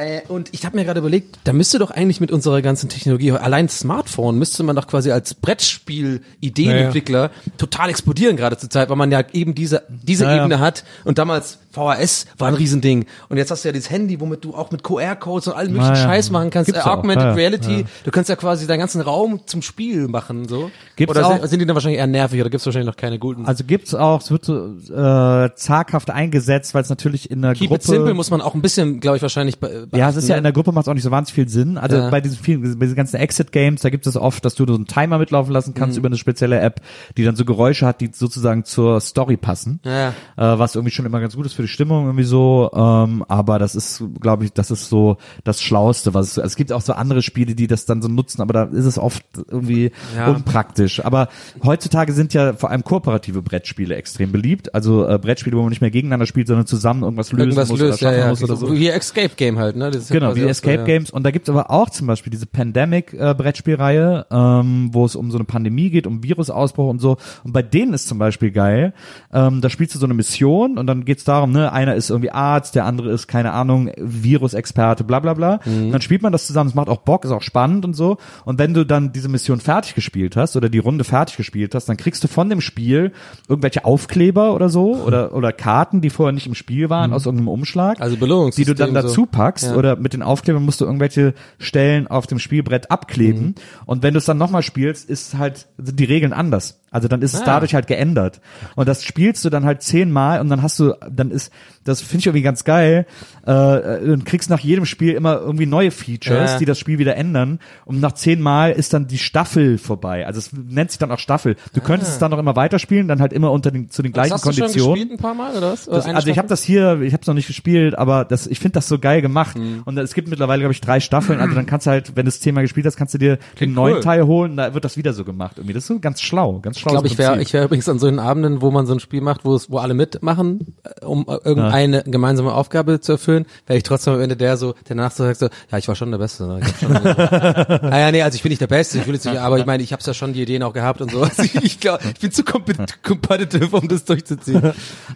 Äh, und ich habe mir gerade überlegt, da müsste doch eigentlich mit unserer ganzen Technologie, allein Smartphone, müsste man doch quasi als Brettspiel-Ideenentwickler total explodieren gerade zur Zeit, weil man ja eben diese, diese Ja, ja. Ebene hat. Und damals VHS war ein Riesending. Und jetzt hast du ja dieses Handy, womit du auch mit QR-Codes und allen möglichen Ja, ja. Scheiß machen kannst. Äh, Augmented ja, ja. Reality. Du kannst ja quasi deinen ganzen Raum zum Spiel machen, so. Gibt's oder auch- sind, die dann wahrscheinlich eher nervig oder gibt's wahrscheinlich noch keine guten? also gibt's auch, es wird so äh, zaghaft eingesetzt, weil es natürlich in der Keep Gruppe it simple muss man auch ein bisschen, glaube ich, wahrscheinlich be Ja, es ist ja beachten, in der Gruppe macht es auch nicht so wahnsinnig viel Sinn. Also Ja. bei diesen vielen, bei diesen ganzen Exit-Games, da gibt es oft, dass du so einen Timer mitlaufen lassen kannst Mhm. über eine spezielle App, die dann so Geräusche hat, die sozusagen zur Story passen. Ja. Äh, was irgendwie schon immer ganz gut ist für die Stimmung irgendwie so. Ähm, aber das ist, glaube ich, das ist so das Schlauste, was es, also es gibt auch so andere Spiele, die das dann so nutzen, aber da ist es oft irgendwie Ja. unpraktisch. Aber heutzutage sind ja vor allem kooperative Brettspiele extrem beliebt. Also äh, Brettspiele, wo man nicht mehr gegeneinander spielt, sondern zusammen irgendwas lösen Irgendwas muss löst, oder ja, schaffen ja. muss oder so. Wie Escape Game halt, ne? Genau, wie Escape so. Games. Und da gibt's aber auch zum Beispiel diese Pandemic-Brettspielreihe, ähm, wo es um so eine Pandemie geht, um Virusausbruch und so. Und bei denen ist zum Beispiel geil, ähm, da spielst du so eine Mission und dann geht's darum, ne, einer ist irgendwie Arzt, der andere ist, keine Ahnung, Virusexperte, bla bla bla. Mhm. Dann spielt man das zusammen, es macht auch Bock, ist auch spannend und so. Und wenn du dann diese Mission fertig gespielt hast oder die Runde fertig gespielt hast, dann kriegst du von dem Spiel irgendwelche Aufkleber oder so oder, oder Karten, die vorher nicht im Spiel waren, aus irgendeinem Umschlag. Mhm. Also die Belohnungssystem du dann dazu so. packst Ja. oder mit den Aufklebern musst du irgendwelche Stellen auf dem Spielbrett abkleben Mhm. und wenn du es dann nochmal spielst, ist halt sind die Regeln anders. Also dann ist es Ah. dadurch halt geändert und das spielst du dann halt zehnmal und dann hast du, dann ist, das finde ich irgendwie ganz geil, äh, und kriegst nach jedem Spiel immer irgendwie neue Features, Ja. die das Spiel wieder ändern und nach zehnmal ist dann die Staffel vorbei. Also es nennt sich dann auch Staffel. Du könntest es dann noch immer weiterspielen, dann halt immer unter den, zu den Ah. Das gleichen hast du schon Konditionen. gespielt ein paar Mal oder was? Oder Das, also ich habe das hier, ich habe es noch nicht gespielt, aber das, ich finde das so geil gemacht. Mhm. Und es gibt mittlerweile, glaube ich, drei Staffeln. Also dann kannst du halt, wenn du es zehnmal gespielt hast, kannst du dir den Klingt neuen cool. Teil holen. Da wird das wieder so gemacht. Irgendwie, das ist so ganz schlau, ganz schlau. Ich glaube, ich wäre ich wär übrigens an solchen Abenden, wo man so ein Spiel macht, wo es, wo alle mitmachen, äh, um äh, irgendeine gemeinsame Aufgabe zu erfüllen, wäre ich trotzdem am Ende der so, der danach so sagt so, ja, ich war schon der Beste. Ne? Ich schon naja, nee, also ich bin nicht der Beste, ich will jetzt nicht, aber ich meine, ich habe ja schon die Ideen auch gehabt und so. Also ich, glaube, ich bin zu compet- competitive, um das durchzuziehen.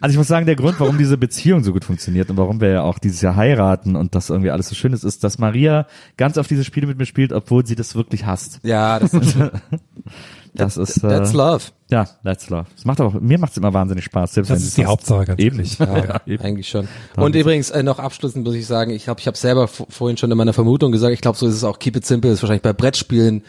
Also ich muss sagen, der Grund, warum diese Beziehung so gut funktioniert und warum wir ja auch dieses Jahr heiraten und das irgendwie alles so schön ist, ist, dass Maria ganz auf diese Spiele mit mir spielt, obwohl sie das wirklich hasst. Ja, das ist, Das ist äh, that's love. Ja, that's love. Das macht aber mir macht es immer wahnsinnig Spaß. Selbst Das wenn ist die. Hauptsache, ganz Eben. ehrlich. Ja, ja, eben. Eigentlich schon. Und übrigens äh, noch abschließend muss ich sagen, ich habe ich hab selber vorhin schon in meiner Vermutung gesagt, ich glaube, so ist es auch Keep It Simple, ist wahrscheinlich bei Brettspielen,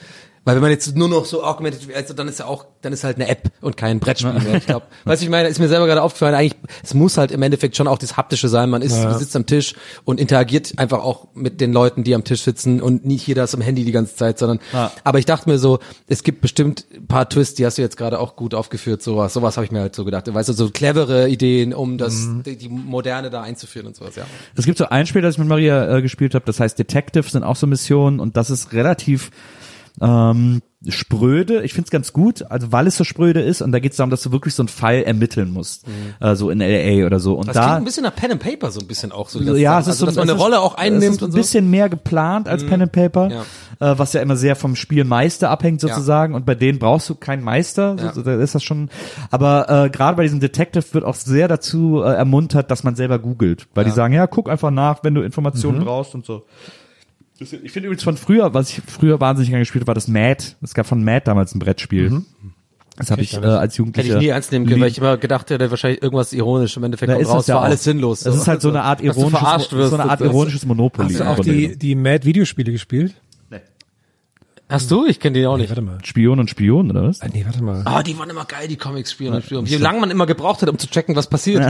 weil wenn man jetzt nur noch so augmented, also dann ist ja auch, dann ist halt eine App und kein Brettspiel mehr. Ich glaube, was ich meine, ist mir selber gerade aufgefallen, eigentlich, es muss halt im Endeffekt schon auch das haptische sein. Man ist, Ja. sitzt am Tisch und interagiert einfach auch mit den Leuten, die am Tisch sitzen und nicht jeder ist am Handy die ganze Zeit, sondern, Ja. aber ich dachte mir so, es gibt bestimmt ein paar Twists, die hast du jetzt gerade auch gut aufgeführt, sowas, sowas habe ich mir halt so gedacht. Weißt du, so clevere Ideen, um das, Mhm. die, die Moderne da einzuführen und sowas, ja. Es gibt so ein Spiel, das ich mit Maria äh, gespielt habe, das heißt Detective, sind auch so Missionen und das ist relativ Ähm, spröde, ich find's ganz gut, also weil es so spröde ist und da geht's darum, dass du wirklich so einen Fall ermitteln musst, äh, so in LA oder so. Und Das da klingt ein bisschen nach Pen and Paper so ein bisschen auch so. ja, es ist also, so, dass man eine Rolle auch einnimmt es ist ein so. bisschen mehr geplant als Pen and Paper, äh, was ja immer sehr vom Spielmeister abhängt sozusagen. Und bei denen brauchst du keinen Meister, Ja. so, da ist das schon. Aber äh, gerade bei diesem Detective wird auch sehr dazu äh, ermuntert, dass man selber googelt, weil die sagen, ja, guck einfach nach, wenn du Informationen brauchst und so. Das- Ich finde übrigens von früher, was ich früher wahnsinnig gerne gespielt habe, war das Mad. Es gab von Mad damals ein Brettspiel. Das habe ich äh, als Hätte Jugendlicher. ich nie ernst nehmen können, weil ich immer gedacht hätte, wahrscheinlich irgendwas ironisch. Im Endeffekt Da kommt raus, ja war auch. alles sinnlos. Das ist halt so eine Art ironisches, wirst so eine Art ironisches Monopoly. Hast du auch die, die Mad-Videospiele gespielt? Hast du? Ich kenne die auch Nee, nicht. warte mal. Spion und Spion, oder was? Ah, nee, warte mal. Ah, die waren immer geil, die Comics spielen und spielen. Wie lange man immer gebraucht hat, um zu checken, was passiert.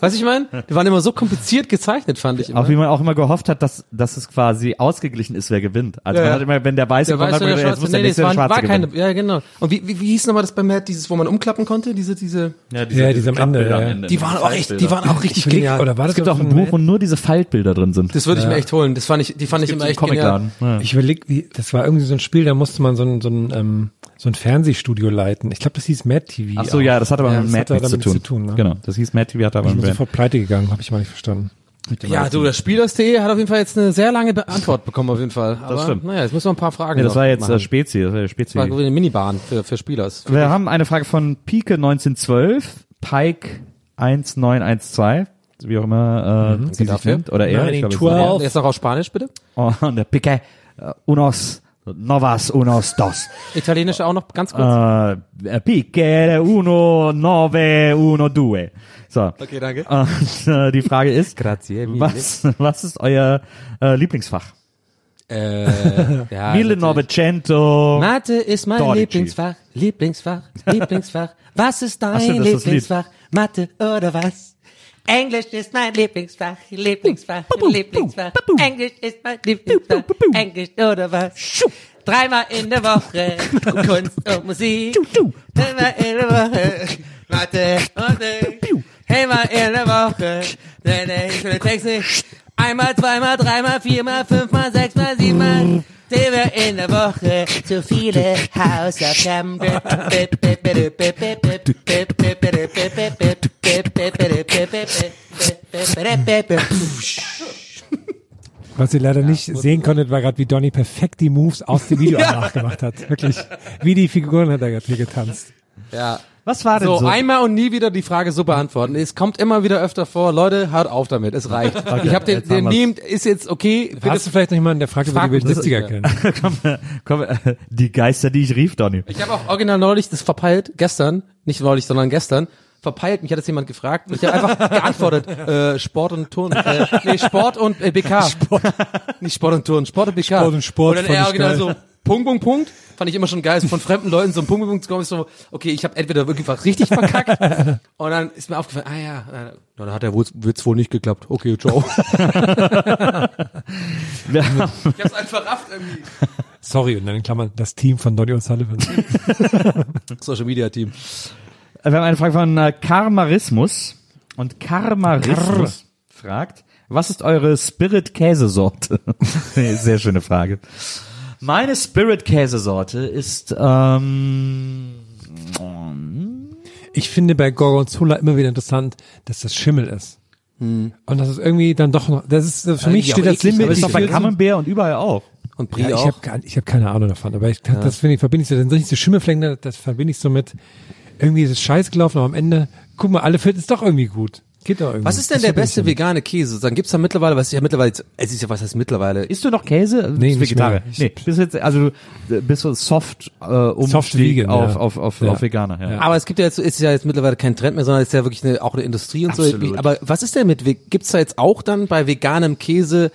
weißt du, ich meine? Die waren immer so kompliziert gezeichnet, fand ich immer. Auch wie man auch immer gehofft hat, dass, dass es quasi ausgeglichen ist, wer gewinnt. Also Ja, man ja. hat immer, wenn der Weiße der gewonnen weiß, hat, der Schwarze, muss nee, der nächste war, Schwarze war keine, gewinnen. ja genau. Und wie, wie, wie hieß nochmal das bei Matt, dieses, wo man umklappen konnte, diese, diese, Ja, Ja, diese am Ende, ja. am Ende. die waren auch echt, die waren auch richtig Ich genial. Oder war das Es gibt auch ein Buch, wo nur diese Faltbilder drin sind. Das würde ich mir echt holen. Das fand ich, die fand ich immer echt genial. Comicladen. Ja. Ich überleg, wie, das war irgendwie so ein Spiel, da musste man so ein, so ein, ähm, so ein Fernsehstudio leiten. Ich glaube, das hieß Mad TV. Ach so, auch. ja, das hat aber Ja, mit das Mad nichts zu damit tun. zu tun, ne? Genau, das hieß Mad TV, hat aber Ich Brand. sofort pleite gegangen, habe ich mal nicht verstanden. Ja, du, das Spielers.de hat auf jeden Fall jetzt eine sehr lange Be- Antwort bekommen, auf jeden Fall. Aber, stimmt. Naja, jetzt müssen wir ein paar Fragen Nee, das noch war jetzt machen. äh, Spezi, das war ja Spezi. Das war eine Minibahn für, für Spielers. Wir haben eine Frage von Pike 1912, Pike 1912, wie auch immer äh, sie sich nennt, oder er. ich glaube, es ist 1912. Jetzt noch auf Spanisch, bitte. er. Und der Pike äh, unos novas unos dos. Italienisch auch noch ganz kurz. Äh, Pike uno nove uno due. So. Okay, danke. Und äh, die Frage ist, Grazie. was, was ist euer äh, Lieblingsfach? Äh, ja, Mille. Novecento. Mathe ist mein Dorici. Lieblingsfach, Lieblingsfach, Lieblingsfach. Was ist dein Lied. Lieblingsfach? Mathe oder was? Englisch ist mein Lieblingsfach, Lieblingsfach, Lieblingsfach. Englisch ist mein Lieblingsfach, Englisch oder was? Dreimal in der Woche Kunst und Musik. Dreimal in der Woche Mathe und Musik. Einmal in der Woche nee, ich will Texte. Einmal, zweimal, dreimal, viermal, fünfmal, sechsmal, siebenmal. Zehnmal in der Woche zu viele Hausaufgaben. Was ihr leider nicht sehen konntet, war gerade, wie Donny perfekt die Moves aus dem Video nachgemacht hat. Wirklich. Wie die Figuren hat er gerade hier getanzt. Ja. Was war denn So, so? einmal und nie wieder die Frage so beantworten. Es kommt immer wieder öfter vor. Leute, hört auf damit. Es reicht. ich habe den, den. Meme ist jetzt okay. Hast du vielleicht noch jemanden, der fragt, über die wir mich, 70er das- kennen? komm, komm, äh, die Geister, die ich rief, Donny. Ich habe auch original neulich das verpeilt, gestern, nicht neulich, sondern gestern, verpeilt, mich hat das jemand gefragt und ich habe einfach geantwortet, äh, Sport und Turn, äh, nee, Sport und äh, BK. Sport. Nicht Sport und Turn, Sport und BK. Sport und Sport Und dann fand er ich original geil. so, Punkt, Punkt, Punkt, fand ich immer schon geil, so von fremden Leuten so ein Punkt, Punkt, zu kommen, ist so, okay, ich habe entweder wirklich was richtig verkackt und dann ist mir aufgefallen, ah ja, äh, dann hat der Witz, wohl nicht geklappt. Okay, ciao. Ich hab's einfach rafft irgendwie. Sorry, und dann in Klammern das Team von Donny O'Sullivan. Social Media Team. Wir haben eine Frage von äh, Karmarismus. Und Karmarismus fragt, was ist eure Spirit-Käsesorte? Sehr schöne Frage. Meine Spirit-Käsesorte ist, ähm, Ich finde bei Gorgonzola immer wieder interessant, dass das Schimmel ist. Und das ist irgendwie dann doch noch, das ist, für mich Irgendwie steht das Limit. aber ist doch bei Camembert und überall auch. Und Brie Ja, ich auch. habe gar, ich hab keine Ahnung davon, aber ich das finde ich, verbinde ich so, dann sind so Schimmelflecken, das verbinde ich so mit, irgendwie ist es scheiße gelaufen, aber am Ende, guck mal, alle finden es doch irgendwie gut. Geht doch irgendwie. Was ist denn Das der beste damit. vegane Käse? Dann gibt's da mittlerweile, was ist ja mittlerweile, es ist ja was heißt mittlerweile. Isst du noch Käse? Du Nee, bist nicht Vegetarier. Nee, bist jetzt, also du bist so soft äh, um Soft vegan, auf, ja. auf, auf, Ja. auf Veganer. Ja. Ja. Aber es gibt ja jetzt, ist ja jetzt mittlerweile kein Trend mehr, sondern es ist ja wirklich eine, auch eine Industrie und so. Absolut. Aber was ist denn mit, gibt's da jetzt auch dann bei veganem Käse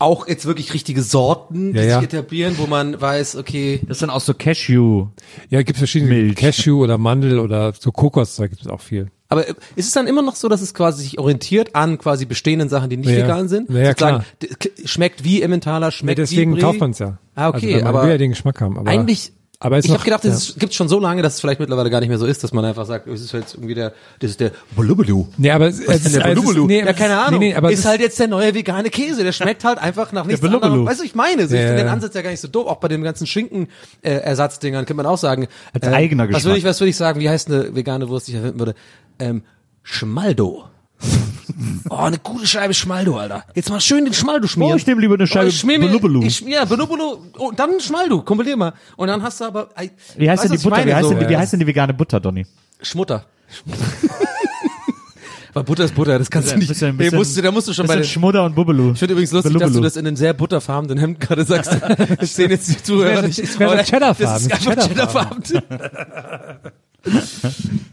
auch jetzt wirklich richtige Sorten, die Ja, ja. sich etablieren, wo man weiß, okay, Das sind auch so Cashew. Ja, gibt es verschiedene Milch. Cashew oder Mandel oder so Kokoszeug gibt es auch viel. aber äh, ist es dann immer noch so, dass es quasi sich orientiert an quasi bestehenden Sachen, die nicht Ja. vegan sind? Ja, ja, Sozusagen, klar. schmeckt wie Emmentaler, Ja, schmeckt deswegen wie Brie. kauft man es ja. Ah, okay, also, weil man aber will ja den Geschmack haben. Aber Eigentlich, Aber Ich habe gedacht, ja. es gibt schon so lange, dass es vielleicht mittlerweile gar nicht mehr so ist, dass man einfach sagt, es ist jetzt irgendwie der, das ist der Blubbedu. Nee, aber es, es, ist der ist- Blubbedu? nee, ja, keine Ahnung. Nee, nee, aber es ist halt jetzt der neue vegane Käse. Der schmeckt halt einfach nach nichts anderem. Weißt du, ich meine, so, ich Ja, finde den. Ansatz ja gar nicht so doof. Auch bei den ganzen Schinken-Ersatzdingern könnte man auch sagen. Als eigener was würde ich, Geschmack. was würde ich sagen? Wie heißt eine vegane Wurst, die ich erfinden würde? Ähm, Schmaldo. Oh, eine gute Scheibe Schmaldo, Alter. Jetzt mal schön den Schmaldo schmieren. Oh, ich nehme lieber eine Scheibe ich Belubbelu. Ich, ja, Belubbelu. Oh, dann Schmaldo. Kompilier mal. Und dann hast du aber, ey, Wie heißt denn die ich Butter? Wie meine? heißt, So, denn, die- wie heißt denn die vegane Butter, Donny? Schmutter. Weil Butter ist Butter, das kannst du nicht. Bisschen- bisschen- musst du, da musst du schon bei den, Schmudder und Bubbelu. Ich finde übrigens lustig, dass du das in einem sehr butterfarbenen Hemd gerade sagst. Das sehen jetzt die Zuhörer nicht. es wäre so Aber Cheddarfarben, Das ist einfach Cheddarfarben. Cheddarfarben.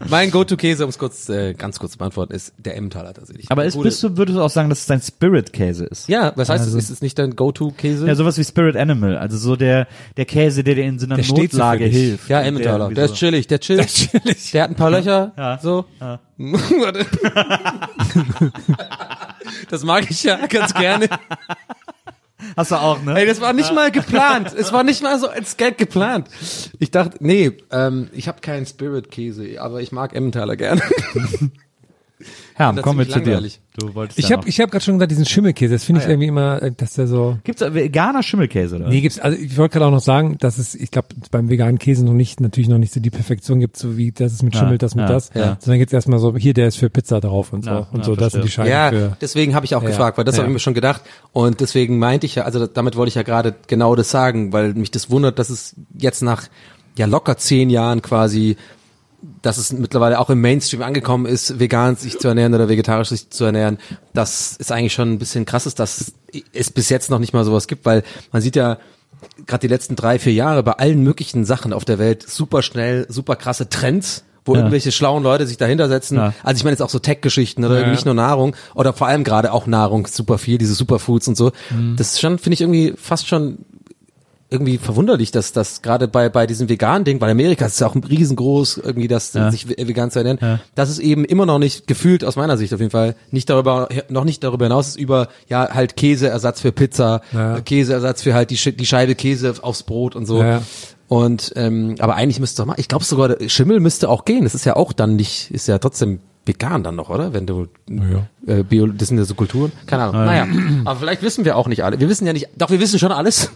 Mein Go-To-Käse, um es kurz, äh, ganz kurz zu beantworten, ist der Emmentaler tatsächlich. Aber ist, Gute- bist du, würdest du auch sagen, dass es dein Spirit-Käse ist? Ja, was heißt Also- das? Ist es nicht dein Go-To-Käse? Ja, sowas wie Spirit Animal, also so der der Käse, der dir in so einer Der Notlage hilft. Ja, Emmentaler. Der, so- ist chillig, der chillt. Der, chillig. der hat ein paar Löcher. Ja. So. Warte. das mag ich ja ganz gerne. Hast du auch, ne? Ey, das war nicht mal geplant. Es war nicht mal so als Gag geplant. Ich dachte, nee, ähm, ich habe keinen Spirit-Käse, aber ich mag Emmentaler gerne. Herm, das kommen wir zu dir. Du wolltest Ich ja habe ich hab gerade schon gesagt, diesen Schimmelkäse, das finde ich Ah, ja. irgendwie immer, äh, dass der so. Gibt's da veganer Schimmelkäse oder? Nee, gibt's, also ich wollte gerade auch noch sagen, dass es, ich glaube, beim veganen Käse noch nicht, natürlich noch nicht so die Perfektion gibt, so wie das ist mit Ja, Schimmel, das mit ja, das, ja. sondern jetzt erstmal so, hier, der ist für Pizza drauf und so. Ja, und ja, so, das sind die. Scheiben Ja, für. deswegen habe ich auch Ja. gefragt, weil das Ja. habe ich mir schon gedacht. Und deswegen meinte ich ja, also damit wollte ich ja gerade genau das sagen, weil mich das wundert, dass es jetzt nach ja locker zehn Jahren quasi dass es mittlerweile auch im Mainstream angekommen ist, vegan sich zu ernähren oder vegetarisch sich zu ernähren, das ist eigentlich schon ein bisschen krass ist, dass es bis jetzt noch nicht mal sowas gibt, weil man sieht ja gerade die letzten drei, vier Jahre bei allen möglichen Sachen auf der Welt super schnell, super krasse Trends, wo Ja. irgendwelche schlauen Leute sich dahinter setzen. Ja. Also ich meine jetzt auch so Tech-Geschichten oder Ja. nicht nur Nahrung oder vor allem gerade auch Nahrung, super viel, diese Superfoods und so. Mhm. Das ist schon, finde ich irgendwie fast schon irgendwie verwunderlich, dass das gerade bei bei diesem veganen Ding, weil Amerika ist ja auch riesengroß, irgendwie das Ja. sich ve- vegan zu ernähren, Ja. dass es eben immer noch nicht gefühlt aus meiner Sicht auf jeden Fall nicht darüber noch nicht darüber hinaus ist über ja halt Käseersatz für Pizza, Ja. Käseersatz für halt die die Scheibe Käse aufs Brot und so. Ja. Und ähm, aber eigentlich müsste doch mal, ich glaube sogar Schimmel müsste auch gehen. Das ist ja auch dann nicht, ist ja trotzdem vegan dann noch, oder? Wenn du äh, Bio, das sind ja so Kulturen. Keine Ahnung. Naja, aber vielleicht wissen wir auch nicht alle. Wir wissen ja nicht, doch wir wissen schon alles.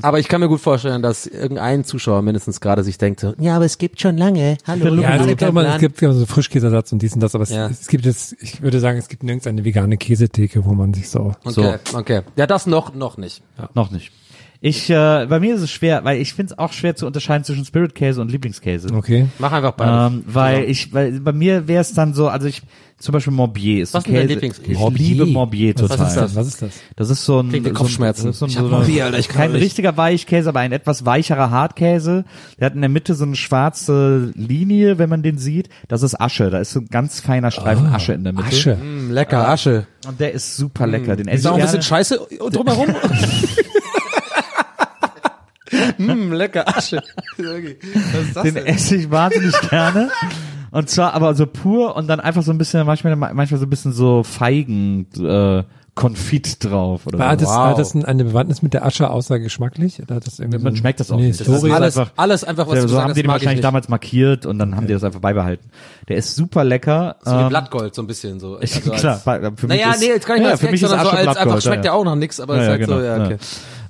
Aber ich kann mir gut vorstellen, dass irgendein Zuschauer mindestens gerade sich denkt, so, ja, aber es gibt schon lange. Hallo. Ja, es alle gibt immer, es gibt immer so Frischkäseersatz und dies und das, aber es, Ja. es gibt jetzt, ich würde sagen, es gibt nirgends eine vegane Käsetheke, wo man sich so. Okay, okay. Ja, das noch noch nicht. Noch nicht. Ich, äh, bei mir ist es schwer, weil ich finde es auch schwer zu unterscheiden zwischen Spirit-Käse und Lieblingskäse. Okay. Mach einfach beides. Ähm, weil Genau. ich, weil bei mir wäre es dann so, also ich, zum Beispiel Morbier ist Was ein ist Käse. Lieblingskäse? Ich Morbier. liebe Morbier Was total. ist das? Was ist das? Das ist so ein, ihr so ein- Kopfschmerzen? das ist so ein, Ich so hab eine- Morbier, Alter, ich kann kein nicht. richtiger Weichkäse, aber ein etwas weicherer Hartkäse. Der hat in der Mitte so eine schwarze Linie, wenn man den sieht. Das ist Asche. Da ist so ein ganz feiner Streifen Asche in der Mitte. Asche. Mm, lecker Asche. Und der ist super lecker. Den esse Ist ich auch ein bisschen Scheiße drumherum. mm, lecker Asche. Was ist das Den denn? esse ich wahnsinnig gerne. Und zwar aber so pur und dann einfach so ein bisschen, manchmal, manchmal so ein bisschen so Feigen, äh, Konfit drauf oder War das, Wow. war das ein- eine Bewandtnis mit der Asche außer geschmacklich? Oder hat das irgendwie Man so schmeckt das auch nicht. Das ist alles, einfach- alles einfach, was Ja, du so gesagt haben hast, die den ich wahrscheinlich nicht. damals markiert und dann haben die das einfach beibehalten. Der ist super lecker. So wie Ähm, Blattgold, so ein bisschen so. ich, Also als- klar, für mich Naja, ist, nee, jetzt gar nicht ja, mal als für mich ist sondern so Asche als einfach schmeckt ja, der auch noch nix, aber ja, es ist ja, halt genau, so, ja, okay.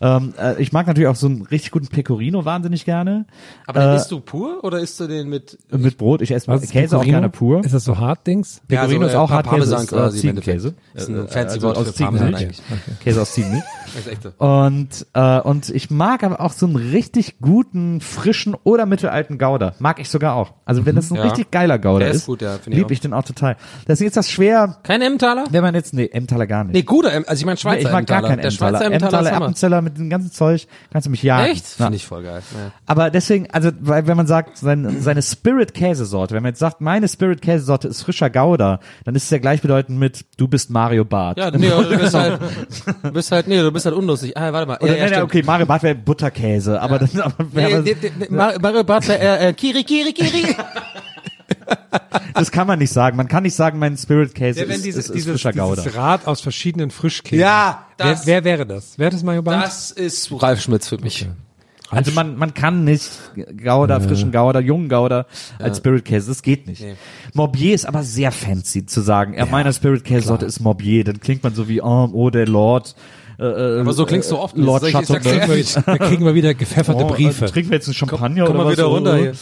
Ähm, äh, ich mag natürlich auch so einen richtig guten Pecorino wahnsinnig gerne. Aber den Äh, isst du pur oder isst du den mit Mit Brot. Ich esse ist Käse auch Pecorino? gerne pur. Ist das so hart, Dings? Pecorino Ja, ist so, äh, auch Hartkäse. Parmesan ist, äh, quasi im Ziegenkäse. Ist ein Äh, fancy also Wort aus für Parmesan Ziegenmilch. eigentlich. Käse aus Ziegenmilch. Das ist. Und, äh, und ich mag aber auch so einen richtig guten, frischen oder mittelalten Gouda. Mag ich sogar auch. Also wenn das ein Ja. richtig geiler Gouda Der ist ist, gut, ja, ich lieb auch. ich den auch total. Deswegen ist das schwer, Kein Emmentaler? wenn man jetzt, nee, Emmentaler gar nicht. Nee, guter, also ich meine Nee, Schweizer ich mag gar Emmentaler. keinen Der Emmentaler. Schweizer Emmentaler Emmentaler, ist mit dem ganzen Zeug, kannst du mich jagen. Echt? Ja. Finde ich voll geil. Ja. Aber deswegen, also weil wenn man sagt, sein, seine Spirit-Käsesorte, wenn man jetzt sagt, meine Spirit-Käsesorte ist frischer Gouda, dann ist es ja gleichbedeutend mit, du bist Mario Barth. Ja, nee, du bist halt, du bist halt, nee, du bist halt unlustig. Ah, warte mal. Oder ja, nee, nee, okay, Mario Barth wäre Butterkäse, aber dann aber, Nee, aber, Mario Barth, äh, äh, Kiri, Kiri, Kiri. das kann man nicht sagen. Man kann nicht sagen, mein Spirit-Käse Wer ist, wenn dieses, ist, ist dieses, frischer Gouda. dieses Rad aus verschiedenen Frischkäsen. Ja, wer, das- wer wäre das? Wäre das Mario Barth? Das ist Ralf Schmitz für mich. Also man, man kann nicht Gouda, frischen Gouda, jungen Gouda als Spirit Käse, das geht nicht. Morbier ist aber sehr fancy zu sagen. Ja, meiner Spirit Käse Sorte ist Morbier, dann klingt man so wie, oh, oh der Lord. Äh, Aber so klingst du oft. nicht. Lord ehrlich. Da kriegen wir wieder gepfefferte Oh, Briefe. äh, trinken wir jetzt einen Champagner komm oder mal was? wieder so, runter hier.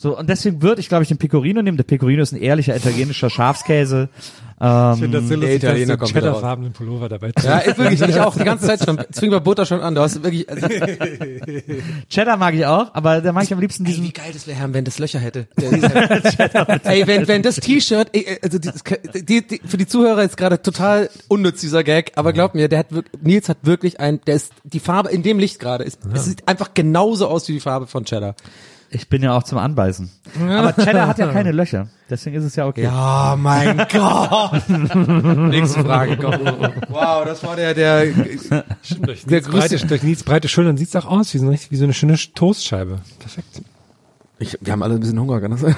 So, und deswegen würde ich, glaube ich, den Pecorino nehmen. Der Pecorino ist ein ehrlicher italienischer Schafskäse. Ähm, Ich finde das so lustig, Italiener dass du wieder cheddarfarbenen Pullover dabei Ja, ist wirklich, ich auch die ganze Zeit schon. Zwingen wir Butter schon an. Du hast wirklich, also, Cheddar mag ich auch, aber da mag ich am liebsten Ey, diesen wie geil das wäre, Herr, wenn das Löcher hätte. Ey, wenn, wenn das T-Shirt, ey, also dieses, die, die, für die Zuhörer ist gerade total unnütz dieser Gag, aber glaub mir, der hat wirklich, Nils hat wirklich ein, der ist, die Farbe in dem Licht gerade ist, es sieht einfach genauso aus wie die Farbe von Cheddar. Ich bin ja auch zum Anbeißen. Aber Cheddar hat ja keine Löcher. Deswegen ist es ja okay. Ja, mein Gott. Nächste Frage, komm. Wow, das war der, der, Durch der breite, größte. durch Nils breite Schultern sieht's auch aus wie so, wie so eine schöne Toastscheibe. Perfekt. Ich, wir haben alle ein bisschen Hunger, kann das sein?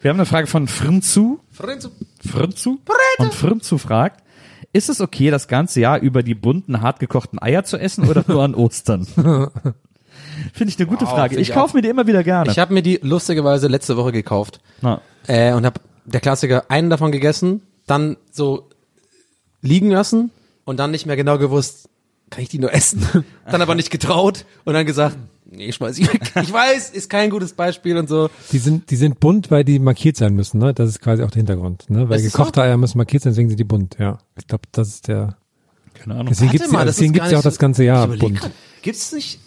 Wir haben eine Frage von Frinzu. Frinzu? Und Frinzu fragt, ist es okay, das ganze Jahr über die bunten, hartgekochten Eier zu essen oder nur an Ostern? Finde ich eine gute Wow, Frage. Ich ich kaufe mir die immer wieder gerne. Ich habe mir die lustigerweise letzte Woche gekauft. Na, Äh, und habe der Klassiker einen davon gegessen, dann so liegen lassen und dann nicht mehr genau gewusst, kann ich die nur essen? dann aber nicht getraut und dann gesagt, nee, schmeiß ich weg. Ich weiß, ist kein gutes Beispiel und so. Die sind, die sind bunt, weil die markiert sein müssen, ne? Das ist quasi auch der Hintergrund, ne? Weil gekochte Eier müssen markiert sein, deswegen sind die bunt, ja. Ich glaube, das ist der, keine Ahnung. deswegen Warte gibt's, mal, deswegen ja auch das so- ganze Jahr bunt. grad, Gibt's nicht?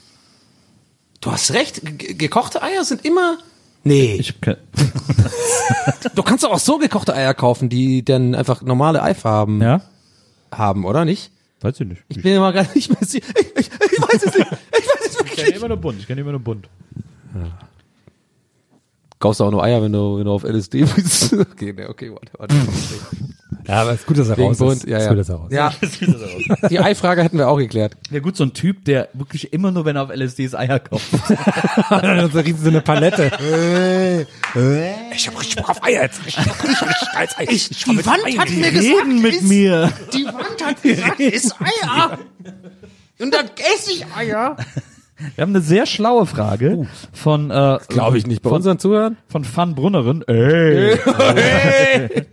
Du hast recht, ge- gekochte Eier sind immer Nee, Ich hab kein, du kannst doch auch so gekochte Eier kaufen, die dann einfach normale Eifarben ja? haben, oder nicht? Weiß ich nicht. Ich bin immer gar nicht mehr sicher. Ich, ich, ich weiß es nicht. Ich weiß es Ich wirklich kenne nicht. immer nur bunt. Ich kenne immer nur bunt. Kaufst du auch nur Eier, wenn du, wenn du auf LSD bist? okay, nee, okay, warte, warte. Ja, aber ist gut, dass er Wegen raus Bund, ist. ja, Ist ja. gut, dass er raus Ja, die Eifrage hätten wir auch geklärt. Ja gut, so ein Typ, der wirklich immer nur, wenn er auf LSD ist, Eier kauft. ist. so riesen so eine Palette. Ich hab richtig Bock auf Eier jetzt. Ich hab richtig, richtig geiles Ei. Ich, die Wand hat mir Reden mit mir. die Wand hat gesagt, ist Eier. Und dann esse ich Eier. Wir haben eine sehr schlaue Frage von äh, Glaube ich nicht. Bei von, unseren Zuhörern? von Fan Brunnerin. Ey.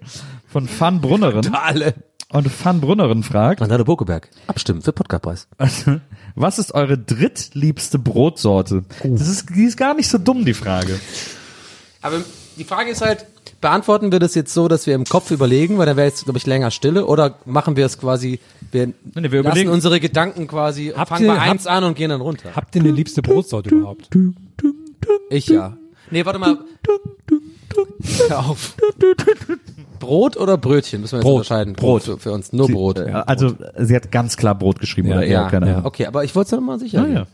von Fan Brunnerin. Alle. Und Fan Brunnerin fragt, Manado Bokeberg. Abstimmen für Podcastpreis. was ist eure drittliebste Brotsorte? Das ist, die ist gar nicht so dumm, die Frage. Aber die Frage ist halt, beantworten wir das jetzt so, dass wir im Kopf überlegen, weil dann wäre jetzt, glaube ich, länger Stille, oder machen wir es quasi, wir, Nee, nee, wir lassen überlegen- unsere Gedanken quasi, Habt fangen ihr- bei eins an und gehen dann runter. Habt ihr eine liebste Brotsorte überhaupt? Ich ja. Nee, warte mal. Hör auf. Brot oder Brötchen? Müssen wir jetzt Brot. unterscheiden. Brot. Für, für uns. Nur Brot. Ja, also sie hat ganz klar Brot geschrieben Ja, oder eher, Ja, keine ja. Okay, aber ich wollte es noch mal sicher. Ja, ja.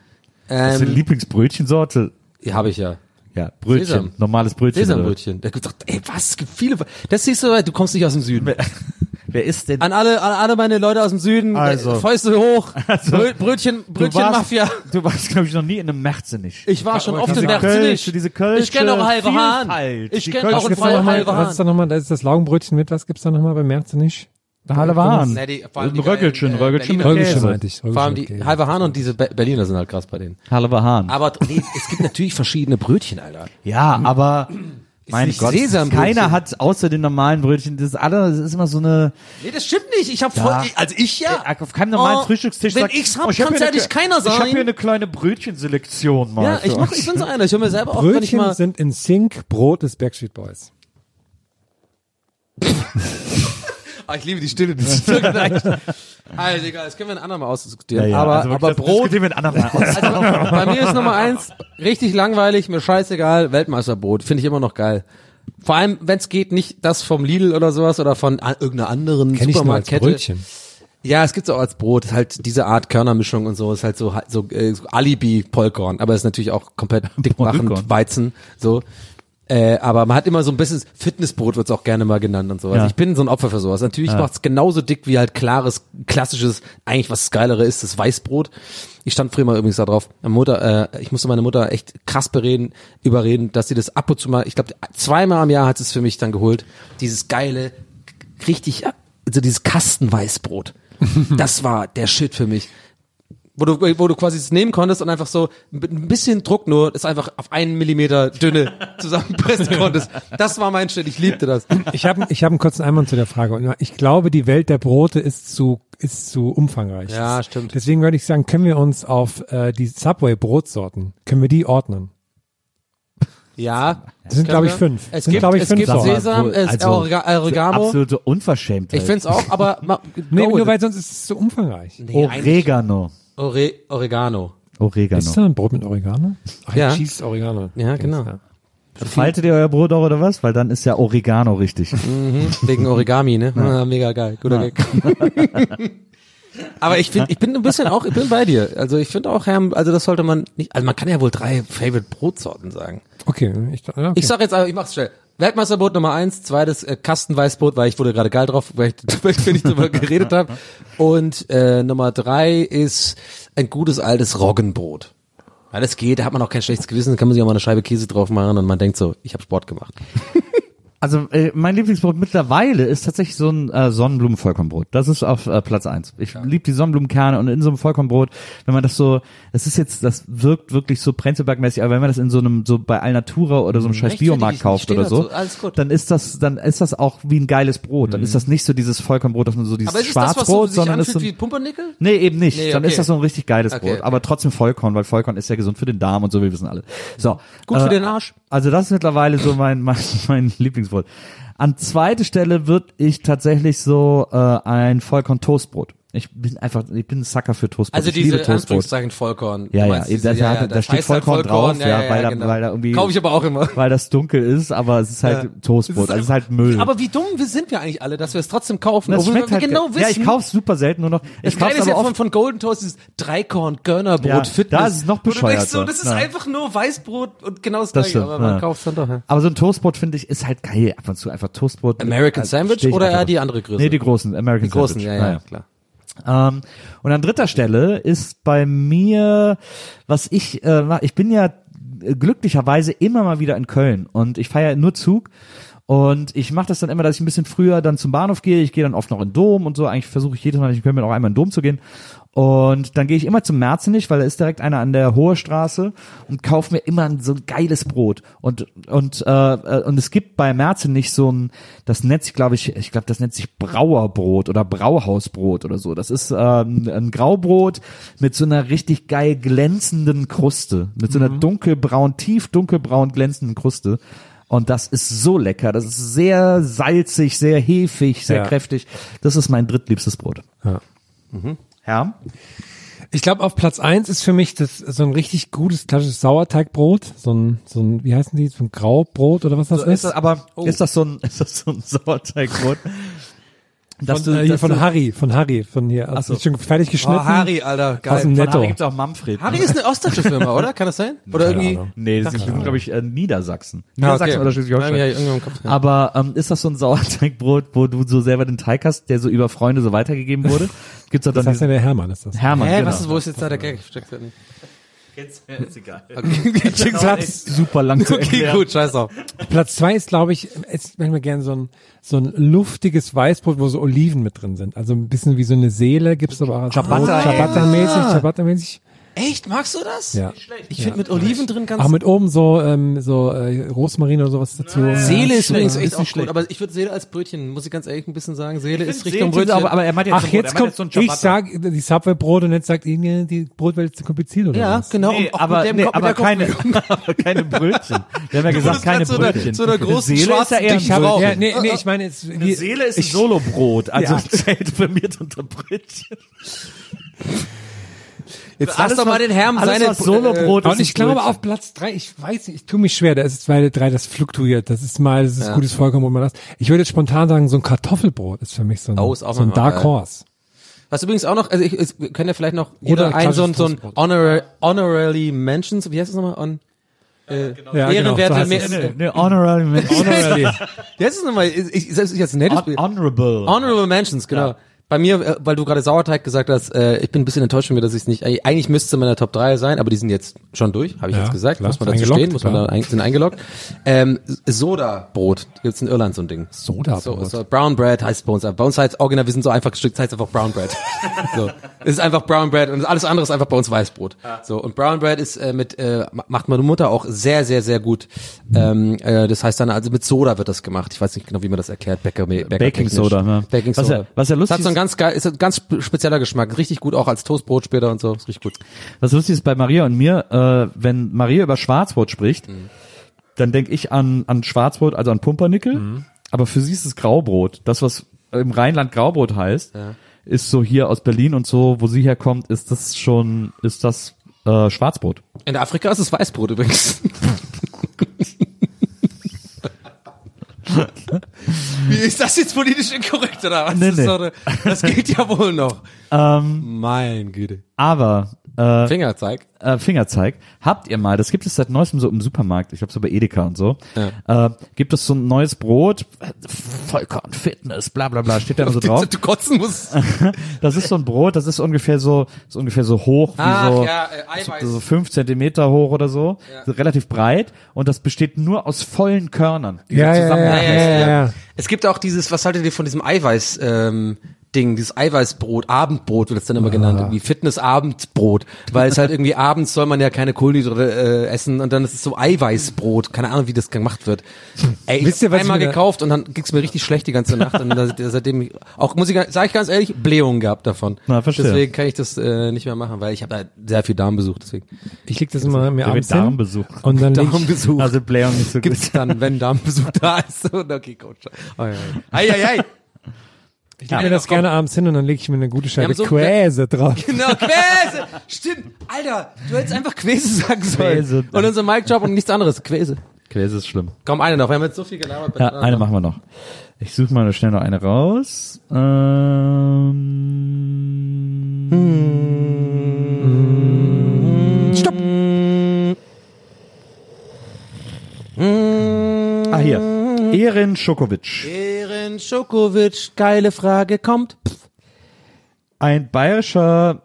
Das ist die Ähm, Lieblingsbrötchensorte. ja, habe ich ja. Ja, Brötchen. Sesam. Normales Brötchen. Sesambrötchen. Der sagt, ey, was? Es gibt viele. Das siehst du, du kommst nicht aus dem Süden. Wer ist denn? An alle, an alle meine Leute aus dem Süden, Also. Fäuste hoch, Also, Brö Brötchen, Brötchenmafia. Du warst, glaube ich, noch nie in einem Merzenich. Ich war schon oft in. Kölsche, diese Kölsche Ich kenne auch halbe Hahn. Ich kenne auch Was in gibt's da nochmal? halbe Was Hahn. ist da nochmal? Da ist das Laugenbrötchen mit. Was gibt's da nochmal bei Merzenich? Halle Wahn. Nee, die- vor allem die Röckelchen, äh, Röckelchen Käse. meinte ich. Vor allem die okay. halbe Hahn und diese Be Berliner sind halt krass bei denen. Halle Wahn. Aber nee, es gibt natürlich verschiedene Brötchen, Alter. Ja, aber mein Gott, keiner hat außer den normalen Brötchen, das ist alle, das ist immer so eine, Nee, das stimmt nicht. Ich habe voll, also ich ja. Äh, auf keinem normalen Oh, Frühstückstisch wenn sagt, ich's hab, oh, ich hab kann's hier ja eine nicht keiner Ich habe hier eine kleine Brötchenselektion mal. Ja, ich mach, ich bin so einer. Ich höre mir selber auch, wenn ich Brötchen mal. sind in Sync Brot des Backstreet Boys. Ah, ich liebe die Stille. Das ist echt- Also egal, das können wir ein andermal ausdiskutieren. Ja, ja, aber also aber Brot. wir ein andermal aus. Also, bei mir ist Nummer eins richtig langweilig, mir scheißegal. Weltmeisterbrot finde ich immer noch geil. Vor allem, wenn es geht, nicht das vom Lidl oder sowas oder von irgendeiner anderen Kenn ich nur als Supermarktkette. Brötchen. Ja, es gibt's auch als Brot. Halt diese Art Körnermischung und so ist halt so so, äh, so Alibi Polkorn, aber ist natürlich auch komplett dickmachend. Weizen so. Äh, aber man hat immer so ein bisschen Fitnessbrot wird's auch gerne mal genannt und so. Also Ja. ich bin so ein Opfer für sowas. Natürlich macht's genauso dick wie halt klares, klassisches, eigentlich was Geilere ist, das Weißbrot. Ich stand früher mal übrigens da drauf. Meine Mutter, äh, ich musste meine Mutter echt krass bereden, überreden, dass sie das ab und zu mal, ich glaube zweimal am Jahr hat sie es für mich dann geholt. Dieses geile, richtig, also dieses Kastenweißbrot. das war der Shit für mich. Wo du, wo du quasi es nehmen konntest und einfach so mit ein bisschen Druck nur, es einfach auf einen Millimeter dünne zusammenpressen konntest. Das war mein Shit, ich liebte das. Ich habe ich hab einen kurzen Einwand zu der Frage. Ich glaube, die Welt der Brote ist zu, ist zu umfangreich. Ja, stimmt. Deswegen würde ich sagen, können wir uns auf äh, die Subway-Brotsorten, können wir die ordnen? Ja. Das sind, glaube ich, fünf. Es sind, gibt, glaube ich, es fünf gibt Sorten. Sesam, es Also, Orega- Oregano. Absolute Unverschämtheit. Ich find's auch, aber ma, Nee, nur weil sonst ist es zu umfangreich. Nee, eigentlich- Oregano. Ore, Oregano. Oregano. Ist da ein Brot mit Oregano? Ach, Ja. Cheese Oregano. Ja, genau. Ja. Faltet ihr euer Brot auch oder was? Weil dann ist ja Oregano richtig. Wegen Origami, ne? Ah, mega geil. Guter Gag. Aber ich finde, ich bin ein bisschen auch, ich bin bei dir. Also ich finde auch, Herr, also das sollte man nicht, also man kann ja wohl drei Favorite Brotsorten sagen. Okay, ich, ja, okay. Ich sag jetzt aber, ich mach's schnell. Weltmeisterbrot Nummer eins, zweites äh, Kastenweißbrot, weil ich wurde gerade geil drauf, weil ich, weil ich drüber geredet habe. Und äh, Nummer drei ist ein gutes altes Roggenbrot. Weil das geht, da hat man auch kein schlechtes Gewissen, da kann man sich auch mal eine Scheibe Käse drauf machen und man denkt so, ich habe Sport gemacht. Also äh, mein Lieblingsbrot mittlerweile ist tatsächlich so ein äh, Sonnenblumenvollkornbrot. Das ist auf äh, Platz eins. Ich liebe die Sonnenblumenkerne und in so einem Vollkornbrot, wenn man das so, das ist jetzt, das wirkt wirklich so Prenzlberg-mäßig, aber wenn man das in so einem, so bei Alnatura oder so einem scheiß Rechtfertig Biomarkt kauft oder so, dann ist das, dann ist das auch wie ein geiles Brot. Dann ist das nicht so dieses Vollkornbrot, das man so dieses es das, so Schwarzbrot, sondern ist so, wie Pumpernickel? Nee, eben nicht. Nee, Dann okay. ist das so ein richtig geiles Okay, Brot. Aber trotzdem Vollkorn, weil Vollkorn ist ja gesund für den Darm und so, wir wissen alle. So. Gut für den Arsch. Also das ist mittlerweile so mein, mein, mein Lieblingsbrot. An zweite Stelle würde ich tatsächlich so äh, ein Vollkorn-Toastbrot. Ich bin einfach, ich bin ein Sucker für Toastbrot. Also ich liebe diese Toastbrot. Anführungszeichen Vollkorn. Ja, ja, diese- das hat- da das steht halt Vollkorn drauf, ja, weil da- genau. weil da irgendwie- Kaufe ich aber auch immer. Weil das dunkel ist, aber es ist halt Toastbrot. Also es ist halt Müll. Aber wie dumm sind wir eigentlich alle, dass wir es trotzdem kaufen, das obwohl wir halt genau ge- wissen. Ja, ich kauf's super selten nur noch. das Ich kauf's Geile ist ja von, von Golden Toast dieses Dreikorn-Körnerbrot Ja, Fitness. da ist es noch bescheuerter. so, das ist Ja. einfach nur Weißbrot und genau das, Das gleiche, aber man ja. kauft dann doch. Ja. Aber so ein Toastbrot finde ich ist halt geil. Ab und zu einfach Toastbrot. American Also, Sandwich oder eher die andere Größe? Nee, die großen. American Die großen, Sandwich. ja, ja, klar. Ähm, und an dritter Stelle ist bei mir, was ich, äh, ich bin ja glücklicherweise immer mal wieder in Köln und ich fahre nur Zug und ich mache das dann immer, dass ich ein bisschen früher dann zum Bahnhof gehe. Ich gehe dann oft noch in den Dom und so. Eigentlich versuche ich jedes Mal, ich Köln bin, auch einmal in den Dom zu gehen. Und dann gehe ich immer zum Merzenich, weil da ist direkt einer an der Hohe Straße und kaufe mir immer so ein geiles Brot. Und und äh, äh, und es gibt bei Merzenich so ein, das nennt sich, glaube ich, ich glaube, das nennt sich Brauerbrot oder Brauhausbrot oder so. Das ist ähm, ein Graubrot mit so einer richtig geil glänzenden Kruste, mit so einer dunkelbraun, tief dunkelbraun glänzenden Kruste. Und das ist so lecker. Das ist sehr salzig, sehr hefig, sehr Ja. kräftig. Das ist mein drittliebstes Brot. Ja. Ja. Ich glaube, auf Platz eins ist für mich das so ein richtig gutes klassisches Sauerteigbrot, so ein, so ein, wie heißen die, so ein Graubrot oder was das So, ist. ist das, aber ist das so ein, ist das so ein Sauerteigbrot? Dass von, äh, hier von Harry, von Harry, von hier. Also so. ist schon fertig geschnitten. Oh, Harry, Alter, Aus geil. dem Von Netto. Harry gibt's auch Manfred. Harry ist eine ostdeutsche Firma, oder? Kann das sein? Oder Keine irgendwie? Ahnung. Nee, das ist, glaube ich, äh, Niedersachsen. Ah, Niedersachsen okay. oder Schleswig-Holstein. Ja, ja, ja. Aber ähm, ist das so ein Sauerteigbrot, wo du so selber den Teig hast, der so über Freunde so weitergegeben wurde? Gibt's doch Das dann heißt ja der Hermann ist das. Hermann, Hä, genau. was ist, wo ist jetzt da der Gag? Steckt da nicht. Ist egal. Platz, Super lang zu Okay, erklären. gut, scheiß drauf. Platz zwei ist, glaube ich, ist manchmal gern so ein, so ein luftiges Weißbrot, wo so Oliven mit drin sind. Also ein bisschen wie so eine Seele gibt's aber auch. Ciabatta. Ciabatta-mäßig, Ciabatta-mäßig. Echt? Magst du das? Ja. Ich finde mit Oliven drin ganz Auch mit oben so, ähm, so äh, Rosmarin oder sowas dazu. Seele ist übrigens echt auch gut, schlecht. aber ich würde Seele als Brötchen, muss ich ganz ehrlich ein bisschen sagen. Seele ist Richtung Brötchen. Aber, aber er meint jetzt Ach, so ein Brot, jetzt er meint kommt, jetzt so ein ich sag die Subway-Brot und jetzt sagt ihnen, die Brotwelt ist zu kompliziert oder ja, was? genau. Nee, aber, nee, Kopf- aber, keine, aber keine Brötchen. Wir haben ja gesagt, keine grad so einer- Brötchen. so einer großen, Seele ist ja schwarzen, eher Ich ja, nee, nee, ich meine jetzt, Seele ist ein Solobrot, also zählt firmiert unter Brötchen. Jetzt Alles, lass doch mal den Herrn seine was Solobrot Und ist, ich ist glaube auf Platz drei, ich weiß nicht, ich tue mich schwer, da ist es weil drei, das fluktuiert. Das ist mal, das ist Ja. gutes Vollkorn, wo man das. Ich würde jetzt spontan sagen, so ein Kartoffelbrot ist für mich so ein, Oh, ist auch so ein Dark geil. Horse. Was übrigens auch noch, also ich, es- wir können ja vielleicht noch Oder jeder ein so ein, so ein klassisches Honor, Honorary Mentions, wie heißt das nochmal? On, äh, Ja, Ehrenwerte, genau, so. Nee, nee, honorary mention. Honorary. das nochmal? Ich, ich, ich als nettes Hon- Honorable. Honorable Mentions, genau. Bei mir, äh, weil du gerade Sauerteig gesagt hast, äh, ich bin ein bisschen enttäuscht von mir, dass ich es nicht. Eigentlich müsste es in meiner Top 3 sein, aber die sind jetzt schon durch, habe ich Ja, jetzt gesagt. klar, muss man dazu stehen, muss man da ein, sind eingeloggt. Ähm, Soda-Brot, gibt's in Irland so ein Ding. Soda-Brot. So, so Brown Bread heißt bei uns. Bei uns heißt original, wir sind so einfach gestrickt, heißt einfach Brown Bread. so. Es ist einfach Brown Bread und alles andere ist einfach bei uns Weißbrot. So und Brown Bread ist äh, mit äh, ma- macht meine Mutter auch sehr sehr sehr gut. Ähm, äh, das heißt dann also mit Soda wird das gemacht. Ich weiß nicht genau, wie man das erklärt. Bäcker, Bäcker Baking Soda, ne? Baking Was Soda. ja- was ja lustig ist- ganz geil, ist ein ganz spe- spezieller Geschmack, richtig gut auch als Toastbrot später und so, ist richtig gut. Was lustig ist bei Maria und mir, äh, wenn Maria über Schwarzbrot spricht, dann denke ich an, an Schwarzbrot, also an Pumpernickel, aber für sie ist es Graubrot. Das, was im Rheinland Graubrot heißt, ist so hier aus Berlin und so, wo sie herkommt, ist das schon, ist das äh, Schwarzbrot. In Afrika ist es Weißbrot übrigens. Wie ist das jetzt politisch inkorrekt oder was? Nee, das, nee. das geht ja wohl noch. Ähm, Mein Güte. aber äh, Fingerzeig. äh, Fingerzeig, habt ihr mal, das gibt es seit neuestem so im Supermarkt, ich glaube so bei Edeka und so, äh, gibt es so ein neues Brot, Vollkorn, Fitness, bla bla bla, steht da immer so drauf. Du kotzen musst. Das ist so ein Brot, das ist ungefähr so, ist ungefähr so hoch wie Ach, so, ja, äh, Eiweiß. so fünf Zentimeter hoch oder so, so relativ breit und das besteht nur aus vollen Körnern. die Ja, so ja, ja, ja, ja, ja. Es gibt auch dieses, was haltet ihr von diesem Eiweiß, ähm, Ding, dieses Eiweißbrot, Abendbrot wird es dann immer genannt, irgendwie Fitness-Abendbrot, weil es halt irgendwie abends soll man ja keine Kohlenhydrate äh, essen und dann ist es so Eiweißbrot, keine Ahnung, wie das gemacht wird. Ey, ich Wisst ihr, habe was ich einmal da- gekauft und dann ging's mir richtig schlecht die ganze Nacht und da, seitdem auch muss ich sage ich ganz ehrlich Blähungen gehabt davon. Na, verstehe. Deswegen kann ich das äh, nicht mehr machen, weil ich habe da sehr viel Darmbesuch, deswegen Ich leg das immer mir abends hin Darmbesuch. und dann ich, Darmbesuch. Also Blähung nicht so gut. gibt's dann, wenn Darmbesuch da ist. Und okay, Coach. Oh, ja, ja. Ei, ei, ei. Ich leg mir das gerne abends hin und dann lege ich mir eine gute Scheibe so- Käse drauf. Genau, Quäse. Stimmt. Alter, du hättest einfach Quäse sagen sollen. Quäse. Und unser Mic-Job und nichts anderes. Quäse. Käse ist schlimm. Komm, eine noch. Wir haben jetzt so viel gelabert. Ja, eine machen wir noch. Ich suche mal schnell noch eine raus. Ähm, Stopp! Ah, hier. Erin Schokowitsch. Ehren Schokowitsch, geile Frage, kommt. Ein bayerischer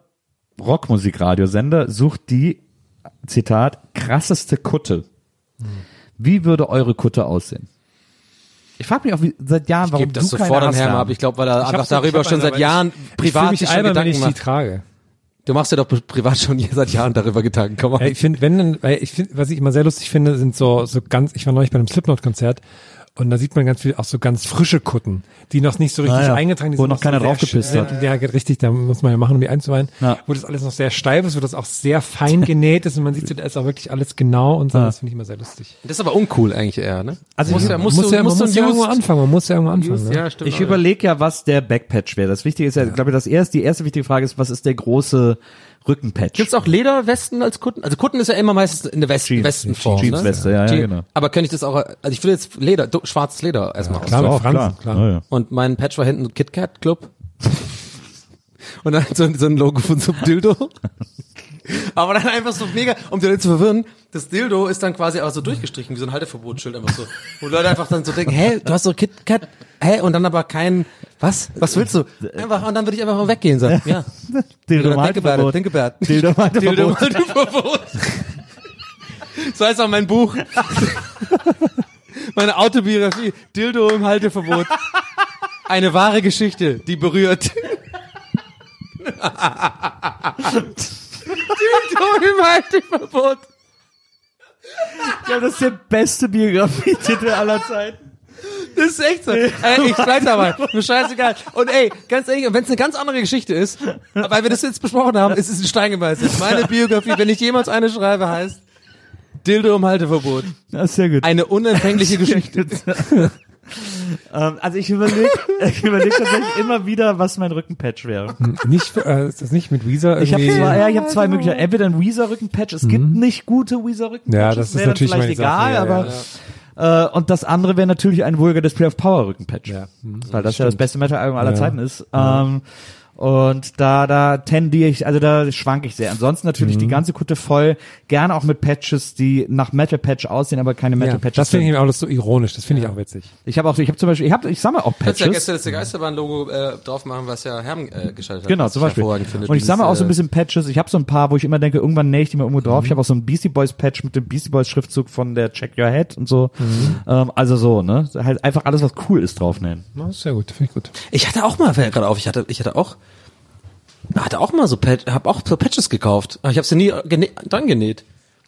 Rockmusikradiosender sucht die, Zitat, krasseste Kutte. Wie würde eure Kutte aussehen? Ich frage mich auch wie, seit Jahren, warum Gib das du sofort keine an Jan. ab. Ich glaube, weil er Ich einfach ich darüber schon eine, seit Jahren ich, ich privat mich albern, wenn ich Gedanken die macht. trage. Du machst dir doch privat schon seit Jahren darüber Gedanken. Komm mal. Ja, ich finde, wenn, weil ich finde, was ich immer sehr lustig finde, sind so, so ganz, ich war neulich bei einem Slipknot-Konzert und da sieht man ganz viel, auch so ganz frische Kutten, die noch nicht so richtig Ah ja, eingetragen die wo sind noch so keiner draufgepisst hat. Ja, geht richtig, da muss man ja machen, um die einzuweihen. Ja. Wo das alles noch sehr steif ist, wo das auch sehr fein genäht ist und man sieht, so, da ist auch wirklich alles genau und so, Ah. das finde ich immer sehr lustig. Das ist aber uncool eigentlich eher, ne? Also muss ich- ja, muss du, ja, man musst du muss ja irgendwo anfangen, man muss ja irgendwo anfangen. Used- Ne? Ja, stimmt. Ich überlege ja, was der Backpatch wäre. Das Wichtige ist ja, ich glaube, das erste, die erste wichtige Frage ist, was ist der große Rückenpatch? Gibt's auch Lederwesten als Kutten? Also Kutten ist ja immer meistens in der West Jeans. Westenform. Jeansweste, ne? ja, ja, Je- genau. Aber könnte ich das auch, also ich will jetzt Leder, du- schwarzes Leder erstmal klar, Fransen, klar. Ja, ja. Und mein Patch war hinten KitKat Club. Und dann so, ein- so ein Logo von so einem Dildo. Aber dann einfach so mega, um die Leute zu verwirren, das Dildo ist dann quasi auch so durchgestrichen, wie so ein Halteverbotsschild einfach so. Wo Leute einfach dann so denken, hä, du hast so KitKat, hä, und dann aber kein, was? Was willst du? Einfach, und dann würde ich einfach mal weggehen, sagen, ja. Dildo im Denkebärte, Halteverbot. Denkebärte. Dildo im Halteverbot. Dildo Halteverbot. So heißt auch mein Buch. Meine Autobiografie. Dildo im Halteverbot. Eine wahre Geschichte, die berührt. Dildo im Halteverbot. Ja, das ist der beste Biografietitel aller Zeiten. Das ist echt so. Ey, ich bleib dabei. Mir scheißegal. Und ey, ganz ehrlich, wenn es eine ganz andere Geschichte ist, weil wir das jetzt besprochen haben, ist es ein Stein gemeißelt. Meine Biografie, wenn ich jemals eine schreibe, heißt Dildo im Halteverbot. Das ist sehr gut. Eine unempfängliche Geschichte. ähm, also ich überlege ich überleg tatsächlich immer wieder, was mein Rückenpatch wäre. Nicht, äh, ist das nicht mit Weezer Ich habe zwei, ja, ich habe zwei Möglichkeiten. Entweder ein Weezer Rückenpatch. Es gibt nicht gute Weezer Rückenpatches. Mhm. Ja, das ist wäre dann natürlich vielleicht egal, Sache, ja, aber Äh, und das andere wäre natürlich ein Vulgar Display of Power Rückenpatch. Ja, hm, weil das ja das beste Metal-Album aller Ja. Zeiten ist. Ähm, Und da, da tendiere ich, also da schwanke ich sehr. Ansonsten natürlich Mhm. die ganze Kutte voll, gerne auch mit Patches, die nach Metal Patch aussehen, aber keine Metal Ja, Patches das finde ich auch alles so ironisch. Das finde ich auch witzig. Ich habe auch, ich habe zum Beispiel, ich habe, ich sammle auch Kannst ja Patches. Gäste des Geisterbahn-Logo äh, drauf machen, was ja Herm äh, geschaltet hat. Genau, zum Beispiel. Und ich sammle auch so ein Dieses, bisschen Patches. Ich habe so ein paar, wo ich immer denke, irgendwann nähe ich die mal irgendwo drauf. Ich habe auch so ein Beastie Boys Patch mit dem Beastie Boys Schriftzug von der Check Your Head und so. Ähm, also so, ne? Halt einfach alles, was cool ist, draufnähen. Das ist sehr gut, finde ich gut. äh, Ich hatte auch mal, fällt gerade auf, ich hatte, ich hatte auch, hatte auch mal so hab auch so Patches gekauft. Aber ich habe sie nie gene dran genäht.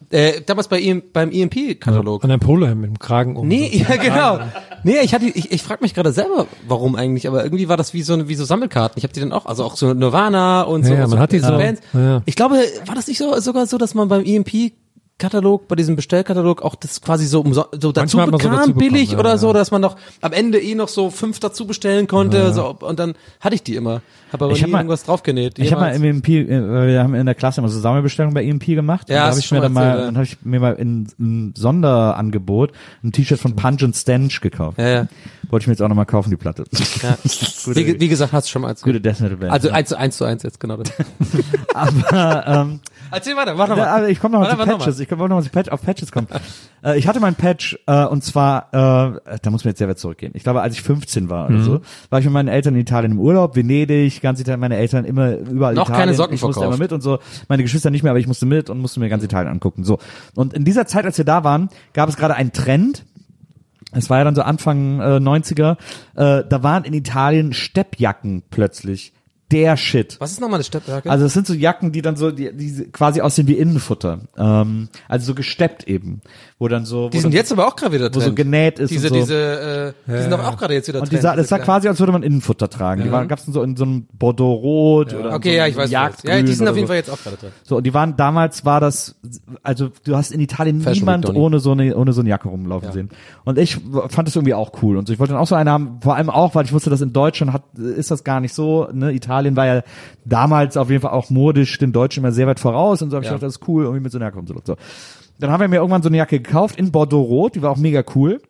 Äh, damals bei EM, beim EMP-Katalog. Und ein Polohemd mit dem Kragen um. Nee, ja genau. Nee, ich hatte, ich, ich frage mich gerade selber, warum eigentlich, aber irgendwie war das wie so wie so Sammelkarten. Ich habe die dann auch, also auch so Nirvana und so. Ja, so man hat die so, Bands. ja. Ich glaube, war das nicht so sogar so, dass man beim EMP Katalog, bei diesem Bestellkatalog auch das quasi so, umso- so dazu Manchmal so bekam, bekommen, billig ja, oder ja. so, dass man noch am Ende eh noch so fünf dazu bestellen konnte, so, und dann hatte ich die immer. Habe aber Ich nie hab mal- irgendwas draufgenäht. Ich habe mal im EMP, äh, wir haben in der Klasse immer so Sammelbestellungen bei EMP gemacht. Ja, habe ich mir dann mal mal, erzählt, ja. dann habe ich mir mal in ein Sonderangebot ein T-Shirt von Punch and Stench gekauft. Ja, ja. Wollte ich mir jetzt auch nochmal kaufen, die Platte. ja. wie, wie gesagt, hast du schon mal als Gute Death Metal Band. Also ja. eins zu eins zu eins jetzt, genau. Das. aber, ähm, Erzähl weiter, mach Ja, nochmal. also ich komme noch mal zu Patches. Ich komme noch mal zu Patch, auf Patches kommen. äh, ich hatte mein Patch äh, und zwar, äh, da muss man jetzt sehr weit zurückgehen. Ich glaube, als ich 15 war oder so, war ich mit meinen Eltern in Italien im Urlaub, Venedig, ganz Italien, meine Eltern immer überall Noch Italien. keine Socken Ich musste verkauft. immer mit und so. Meine Geschwister nicht mehr, aber ich musste mit und musste mir ganz Italien angucken. So. Und in dieser Zeit, als wir da waren, gab es gerade einen Trend. Es war ja dann so Anfang äh, 90er. Äh, da waren in Italien Steppjacken plötzlich der Shit. Was ist nochmal eine Steppjacke? Also es sind so Jacken, die dann so, die, die quasi aussehen wie Innenfutter. Ähm, also so gesteppt eben. Wo dann so. die wo sind jetzt aber auch gerade wieder wo Trend. so genäht ist Diese, und so. diese, äh, die sind doch auch gerade jetzt wieder und Trend. die sah, das sah quasi, als würde man Innenfutter tragen. Die waren, gab's dann so in so einem Bordeaux-Rot oder in Okay, so ja, ich weiß. was. Jagdgrün Ja, die sind oder auf jeden so. Fall jetzt auch gerade drin. So, und die waren, damals war das, also du hast in Italien Fashion niemand ohne so eine, ohne so eine Jacke rumlaufen Ja. sehen. Und ich fand das irgendwie auch cool. Und so, ich wollte dann auch so eine haben, vor allem auch, weil ich wusste, dass in Deutschland hat, ist das gar nicht so, ne, Italien war ja damals auf jeden Fall auch modisch den Deutschen immer sehr weit voraus und so habe ich Ja. gedacht, das ist cool, irgendwie mit so einer Jacke rumzulaufen. So. Dann haben wir mir irgendwann so eine Jacke gekauft in Bordeaux Rot, die war auch mega cool.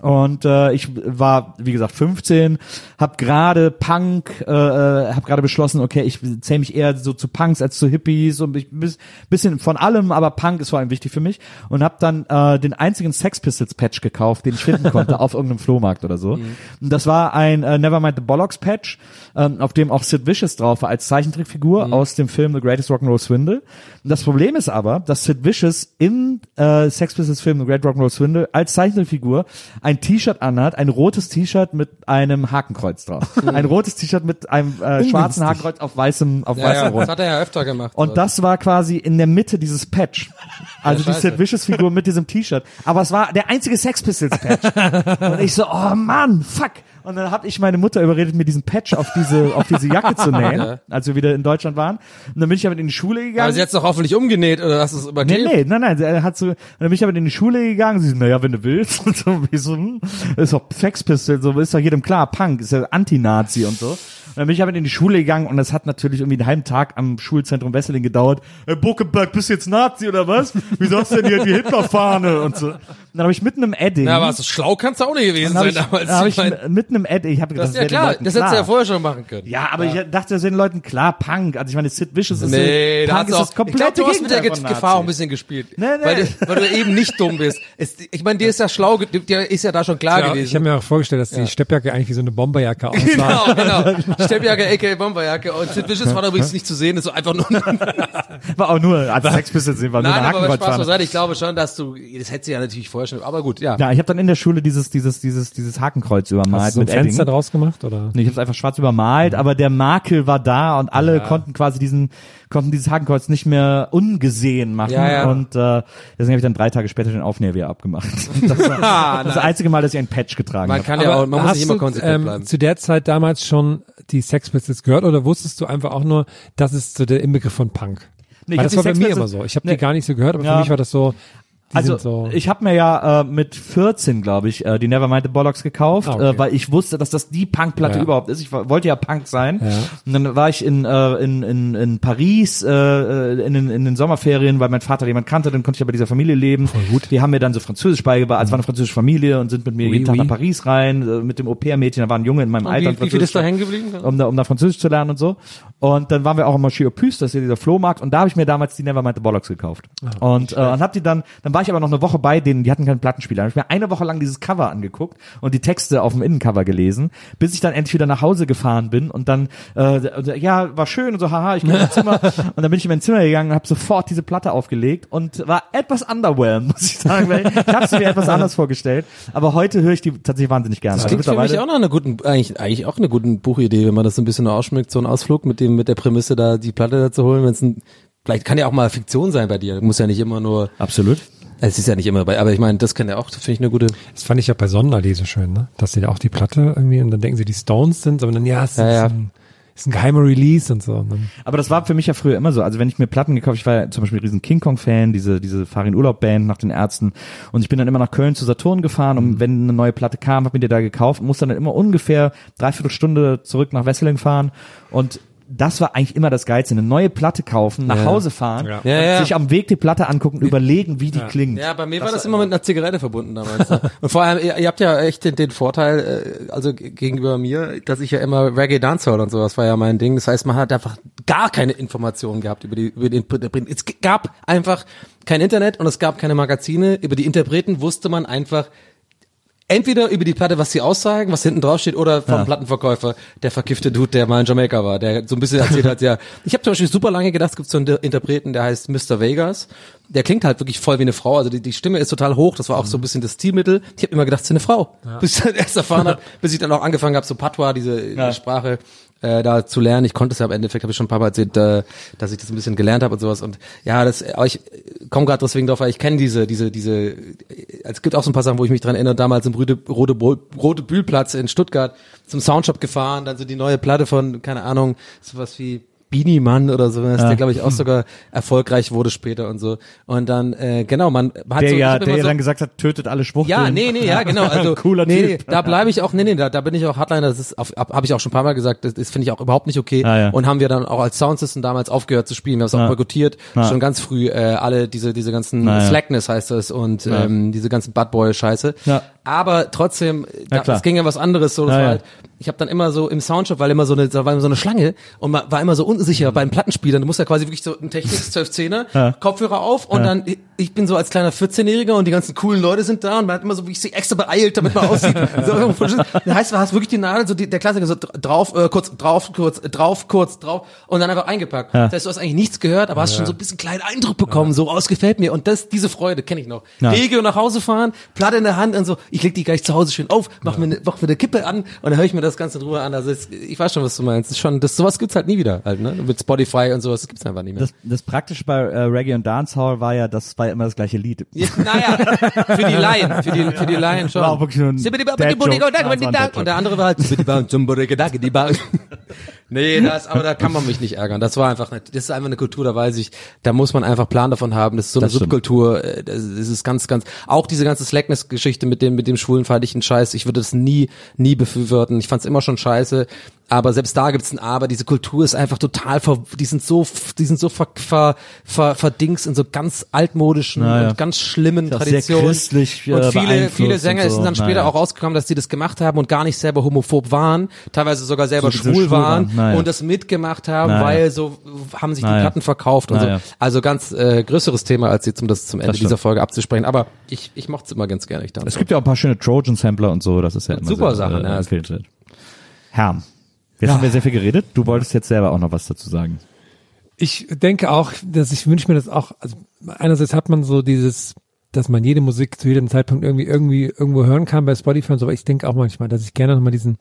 Und äh, ich war, wie gesagt, 15, hab gerade Punk, äh, äh, hab gerade beschlossen, okay, ich zähle mich eher so zu Punks als zu Hippies und ich bis, bisschen von allem, aber Punk ist vor allem wichtig für mich und hab dann äh, den einzigen Sex Pistols Patch gekauft, den ich finden konnte auf irgendeinem Flohmarkt oder so. Und das war ein äh, Nevermind the Bollocks Patch, ähm, auf dem auch Sid Vicious drauf war als Zeichentrickfigur aus dem Film The Greatest Rock'n'Roll Swindle. Und das Problem ist aber, dass Sid Vicious im äh, Sex Pistols Film The Great Rock'n'Roll Swindle als Zeichentrickfigur ein T-Shirt anhat, ein rotes T-Shirt mit einem Hakenkreuz drauf. ein rotes T-Shirt mit einem äh, schwarzen Hakenkreuz auf weißem, auf Ja, weißem ja, Grund. das hat er ja öfter gemacht. Und das war quasi in der Mitte dieses Patch. Also die scheiße. Sid Vicious Figur mit diesem T-Shirt. Aber es war der einzige Sex Pistols Patch. Und ich so, oh Mann, fuck. Und dann habe ich meine Mutter überredet, mir diesen Patch auf diese, auf diese Jacke zu nähen, Ja. als wir wieder in Deutschland waren. Und dann bin ich damit in die Schule gegangen. Aber sie hat's doch hoffentlich umgenäht oder hast du es Nee, überklebt? nee, nein, nein, er hat so, und dann bin ich aber in die Schule gegangen, sie so, naja, wenn du willst, und so, wie so, hm, ist doch Sex Pistol, so, ist doch jedem klar, Punk, ist ja Anti-Nazi und so. Und dann bin ich aber in die Schule gegangen und das hat natürlich irgendwie einen halben Tag am Schulzentrum Wesseling gedauert. Hey, Buckeberg, bist du jetzt Nazi oder was? Wieso hast du denn hier die Hitlerfahne und so? Und dann habe ich mitten im Edding, Ja, aber so schlau kannst du auch nicht gewesen sein ich, damals. dann hab Ich ich mein, mitten im Edding, ich habe gedacht, das ist ja klar, das hättest du ja vorher schon machen können. Ja, aber ich dachte, das sind den Leuten klar, Punk. Also ich meine, Sid Vicious ist Nee, so, da Punk ist du das auch, ich komplette glaube, du hast mit der Gegenteil von Gefahr auch ein bisschen gespielt. Nee, nee. Weil, du, weil du eben nicht dumm bist. Es, ich meine, dir ist ja schlau, dir ist ja da schon klar Ja, gewesen. ich habe mir auch vorgestellt, dass die Steppjacke eigentlich wie so eine Bomberjacke aussah. Genau, genau. Steppjacke, aka Bomberjacke. Und Sid Vicious war da übrigens nicht zu sehen, ist so einfach nur. War auch nur, als Sex Pistols sehen, war nur Nein, eine aber Spaß beiseite. Ich glaube schon, dass du, das hättest du ja natürlich vorher schon, aber gut, ja. Ja, ich habe dann in der Schule dieses dieses dieses dieses Hakenkreuz übermalt Hast du ein mit Edding. Fenster draus gemacht oder? Nee, ich habe es einfach schwarz übermalt, aber der Makel war da und alle konnten quasi diesen konnten dieses Hakenkreuz nicht mehr ungesehen machen Ja, ja. und äh, deswegen habe ich dann drei Tage später den Aufnäher wieder abgemacht. Das war das einzige Mal, dass ich einen Patch getragen Man habe. kann ja auch, man muss nicht immer du, konsequent ähm, bleiben. zu der Zeit damals schon die Sex Pistols gehört oder wusstest du einfach auch nur, das ist so der Inbegriff von Punk? Nee, Weil das war bei mir immer so. Ich habe Nee. die gar nicht so gehört, aber Ja. für mich war das so, Die Also so. ich habe mir ja äh, mit 14, glaube ich, äh, die Nevermind the Bollocks gekauft, Ah, okay. äh, weil ich wusste, dass das die Punkplatte Ja. überhaupt ist. Ich wollte ja Punk sein. Ja. Und dann war ich in, äh, in, in, in Paris äh, äh, in, den, in den Sommerferien, weil mein Vater jemand kannte, dann konnte ich ja bei dieser Familie leben. Voll gut. Die haben mir dann so Französisch beigebracht, also war eine französische Familie und sind mit mir Oui, jeden Tag oui. nach Paris rein, äh, mit dem Au-pair-Mädchen, da war ein Junge in meinem Alter. Wie, wie viel ist da hängen geblieben? um da, um da Französisch zu lernen und so. Und dann waren wir auch im Puces, das ist ja dieser Flohmarkt, und da habe ich mir damals die Nevermind the Bollocks gekauft. und äh, und hab die dann, dann war ich aber noch eine Woche bei denen, die hatten keinen Plattenspieler. Dann hab ich mir eine Woche lang dieses Cover angeguckt und die Texte auf dem Innencover gelesen, bis ich dann endlich wieder nach Hause gefahren bin und dann, äh, ja, war schön und so, haha, ich gehe ins Zimmer. und dann bin ich in mein Zimmer gegangen und habe sofort diese Platte aufgelegt und war etwas underwhelmed, muss ich sagen, weil ich habe sie mir etwas anders vorgestellt. Aber heute höre ich die tatsächlich wahnsinnig gerne. Das Also klingt für mich auch nach einer guten, eigentlich, eigentlich auch eine guten Buchidee, wenn man das so ein bisschen ausschmückt, so ein Ausflug mit dem, mit der Prämisse da die Platte da zu holen, wenn es ein, vielleicht kann ja auch mal Fiktion sein bei dir, muss ja nicht immer nur, Absolut. es ist ja nicht immer bei, aber ich meine, das kann ja auch, finde ich eine gute, Das fand ich ja bei Sonnenallee so schön, ne? Dass sie da auch die Platte irgendwie und dann denken sie, die Stones sind, aber dann, ja, es Ja, ist, ja. Ein, ist ein geheimer Release und so. Dann, Aber das war für mich ja früher immer so. Also wenn ich mir Platten gekauft, ich war ja zum Beispiel ein riesen King Kong Fan, diese diese Farin Urlaub Band nach den Ärzten und ich bin dann immer nach Köln zu Saturn gefahren und wenn eine neue Platte kam, hab mir die da gekauft und musste dann immer ungefähr dreiviertel Stunde zurück nach Wesseling fahren und das war eigentlich immer das Geilste. Eine neue Platte kaufen, nach Hause fahren, Ja. und Ja, ja. sich am Weg die Platte angucken, überlegen, wie die klingt. Ja, bei mir war das immer mit einer Zigarette verbunden damals. ne? Und vor allem, ihr, ihr habt ja echt den, den Vorteil, äh, also gegenüber mir, dass ich ja immer Reggae Dancehall und sowas war ja mein Ding. Das heißt, man hat einfach gar keine Informationen gehabt über die, über den, es gab einfach kein Internet und es gab keine Magazine. Über die Interpreten wusste man einfach, entweder über die Platte, was sie aussagen, was hinten drauf steht, oder vom Ja. Plattenverkäufer, der verkiffte Dude, der mal in Jamaika war, der so ein bisschen erzählt hat, ja. Ich habe zum Beispiel super lange gedacht, es gibt so einen Interpreten, der heißt Mr. Vegas. Der klingt halt wirklich voll wie eine Frau. Also die, die Stimme ist total hoch. Das war auch so ein bisschen das Stilmittel. Ich habe immer gedacht, es ist eine Frau. Bis ich dann erst erfahren habe, bis ich dann auch angefangen habe, so Patois, diese Ja. Sprache äh, da zu lernen. Ich konnte es ja im Endeffekt, habe ich schon ein paar Mal erzählt, äh, dass ich das ein bisschen gelernt habe und sowas. Und ja, das, aber ich komme gerade deswegen drauf, weil ich kenne diese, diese, diese, es gibt auch so ein paar Sachen, wo ich mich dran erinnere, damals im Rode, Rode, Rode Bühlplatz in Stuttgart zum Soundshop gefahren, dann so die neue Platte von, keine Ahnung, sowas wie Beanie Mann oder sowas, der glaube ich auch sogar erfolgreich wurde später und so. Und dann, äh, genau, man hat Der so, ja, der ja so, dann gesagt hat, tötet alle Schwuchteln. ja, nee, nee, ja, genau. Also Cooler nee, Typ. nee, da bleibe ich auch, nee, nee, da, da bin ich auch Hardliner, das ist habe ich auch schon ein paar Mal gesagt, das, das finde ich auch überhaupt nicht okay. Ah, ja. Und haben wir dann auch als Soundsystem damals aufgehört zu spielen, wir haben es auch Ja. boykottiert, Ja. schon ganz früh äh, alle diese diese ganzen ja. Slackness heißt das und ähm, diese ganzen Bad Boy Scheiße. Ja. Aber trotzdem, da, klar. es ging ja was anderes so, das Ja, war ja. halt ich habe dann immer so im Soundshop, weil immer so eine, da war immer so eine Schlange und man war immer so unsicher bei den Plattenspielern. Du musst ja quasi wirklich so ein Technik 12-10er, Ja. Kopfhörer auf und dann, ich bin so als kleiner 14-Jähriger und die ganzen coolen Leute sind da und man hat immer so wirklich sich extra beeilt, damit man aussieht. so, das heißt, du hast wirklich die Nadel, so die, der Klassiker, so dr- drauf, äh, kurz, drauf, kurz, drauf, kurz, drauf und dann einfach eingepackt. Ja. Das heißt, du hast eigentlich nichts gehört, aber hast schon so ein bisschen kleinen Eindruck bekommen, so, oh, es gefällt mir und das, diese Freude kenne ich noch. Ja. Regio nach Hause fahren, Platte in der Hand und so, ich leg die gleich zu Hause schön auf, mach mir, ne, mach mir eine Kippe an und dann höre ich mir das Ganze in Ruhe an. Also es, ich weiß schon, was du meinst. Das ist schon, das, sowas gibt's halt nie wieder halt, ne? Mit Spotify und sowas, das gibt's einfach nicht mehr. Das, das Praktische bei äh, Reggae und Dancehall war ja, das war ja immer das gleiche Lied. Ja, naja, für die Laien, für die, für die Laien schon. War auch wirklich nur ein. Ja. Und der andere war halt Nee, das, aber da kann man mich nicht ärgern. Das war einfach, das ist einfach eine Kultur, da weiß ich, da muss man einfach Plan davon haben. Das ist so eine Das. Subkultur. äh, Das das ist ganz, ganz, auch diese ganze Slackness-Geschichte mit dem, mit dem schwulenfeindlichen Scheiß. Ich würde das nie, nie befürworten. Ich fand's immer schon scheiße. Aber selbst da gibt's ein Aber. Diese Kultur ist einfach total, ver, die sind so, die sind so ver, ver, ver, verdings in so ganz altmodischen Naja. und ganz schlimmen Ist auch sehr Traditionen. christlich, äh, und viele, viele und Sänger so. sind dann später Naja. auch rausgekommen, dass die das gemacht haben und gar nicht selber homophob waren, teilweise sogar selber So- schwul schwul waren waren, naja. und das mitgemacht haben, weil so haben sich die. Platten verkauft und so. Also ganz äh, größeres Thema, als jetzt um das zum Ende Das dieser Folge abzusprechen. Aber ich, ich mochte es immer ganz gerne. Ich Es gibt ja auch ein paar schöne Trojan-Sampler und so, das ist ja immer Super sehr, Sachen, äh, ja. empfehlenswert. Jetzt haben wir sehr viel geredet. Du wolltest jetzt selber auch noch was dazu sagen. ich denke auch, dass ich wünsche mir das auch, also einerseits hat man so dieses, dass man jede Musik zu jedem Zeitpunkt irgendwie, irgendwie irgendwo hören kann bei Spotify und so, aber ich denke auch manchmal, dass ich gerne nochmal diesen,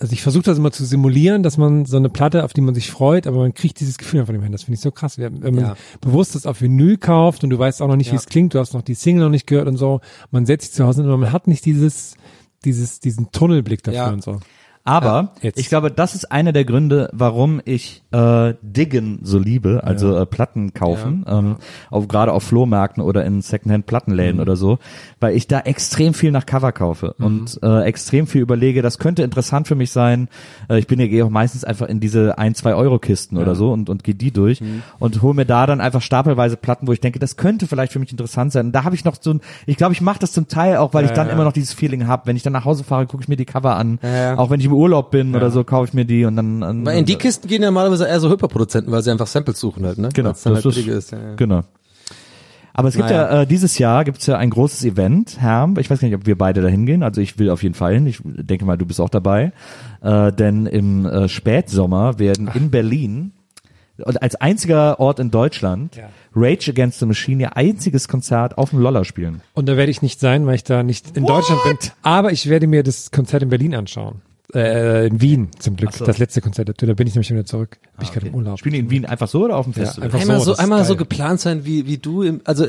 also ich versuche das immer zu simulieren, dass man so eine Platte, auf die man sich freut, aber man kriegt dieses Gefühl einfach nicht mehr hin. Das finde ich so krass. Wenn man Ja. bewusst das auf Vinyl kauft und du weißt auch noch nicht, wie Ja. es klingt, du hast noch die Single noch nicht gehört und so, man setzt sich zu Hause hin und man hat nicht dieses, dieses, diesen Tunnelblick dafür Ja. und so. Aber Ja, ich glaube, das ist einer der Gründe, warum ich äh, Diggen so liebe, also äh, Platten kaufen, ähm, auf, gerade auf Flohmärkten oder in Secondhand-Plattenläden Mhm. oder so, weil ich da extrem viel nach Cover kaufe und äh, extrem viel überlege, das könnte interessant für mich sein. Äh, ich bin ja gehe auch meistens einfach in diese ein, zwei Euro Kisten oder so und, und gehe die durch Mhm. und hole mir da dann einfach stapelweise Platten, wo ich denke, das könnte vielleicht für mich interessant sein. Und da habe ich noch so ein, ich glaube, ich mache das zum Teil auch, weil ich dann immer noch dieses Feeling habe, wenn ich dann nach Hause fahre, gucke ich mir die Cover an, ja. auch wenn ich im Urlaub bin oder so, kaufe ich mir die und dann, dann Weil in die Kisten gehen ja normalerweise eher so Hyperproduzenten, weil sie einfach Samples suchen halt, ne? Genau, das halt ist, ist. Ja, ja. genau. Aber es gibt Naja. ja, äh, dieses Jahr gibt's ja ein großes Event, Herm. Ich weiß gar nicht, ob wir beide da hingehen. Also ich will auf jeden Fall hin. Ich denke mal, du bist auch dabei. Äh, denn im äh, Spätsommer werden in Berlin und als einziger Ort in Deutschland Ja. Rage Against the Machine ihr einziges Konzert auf dem Loller spielen. Und da werde ich nicht sein, weil ich da nicht in Deutschland bin. Aber ich werde mir das Konzert in Berlin anschauen. Äh, in Wien zum Glück. so. Das letzte Konzert. Da bin ich nämlich wieder zurück. Bin ich gerade im Urlaub. Spielen die in Wien einfach so oder auf dem Ja, Festival? einfach Einmal so, einmal so geplant sein, wie, wie du im, also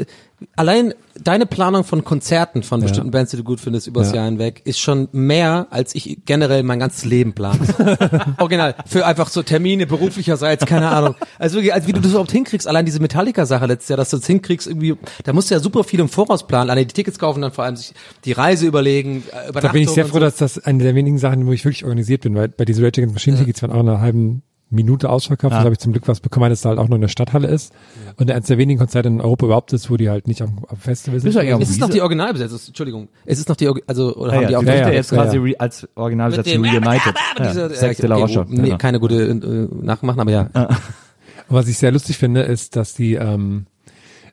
allein deine Planung von Konzerten von bestimmten Bands, die du gut findest, übers Ja. Jahr hinweg, ist schon mehr, als ich generell mein ganzes Leben plane. Original. Für einfach so Termine beruflicherseits, keine Ahnung. Also wirklich, als wie du das überhaupt hinkriegst, allein diese Metallica-Sache letztes Jahr, dass du das hinkriegst, irgendwie, da musst du ja super viel im Voraus planen, allein die Tickets kaufen, dann vor allem sich die Reise überlegen, äh, Da bin ich sehr froh, so. dass das eine der wenigen Sachen, wo ich wirklich organisiert bin, weil bei diesen Rage Against Machine Tickets waren auch in einer halben Minute ausverkauft. Das habe ich zum Glück was bekommen, weil es da halt auch nur in der Stadthalle ist. Und eins der wenigen Konzerte in Europa überhaupt ist, wo die halt nicht am, am Festival sind. Es ist noch die Originalbesetzung, Entschuldigung. Es ist noch die, also, oder Ja, haben die ja, auch ja ja, jetzt ja, quasi ja. re- als Originalbesetzung Reunited. Ja, Sex de la Rocha. Nee, Genau. keine gute äh, Nachmachen, aber ja. Und was ich sehr lustig finde, ist, dass die ähm,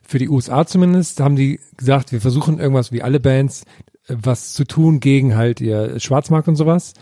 für die USA zumindest haben die gesagt, wir versuchen irgendwas wie alle Bands äh, was zu tun gegen halt ihr Schwarzmarkt und sowas.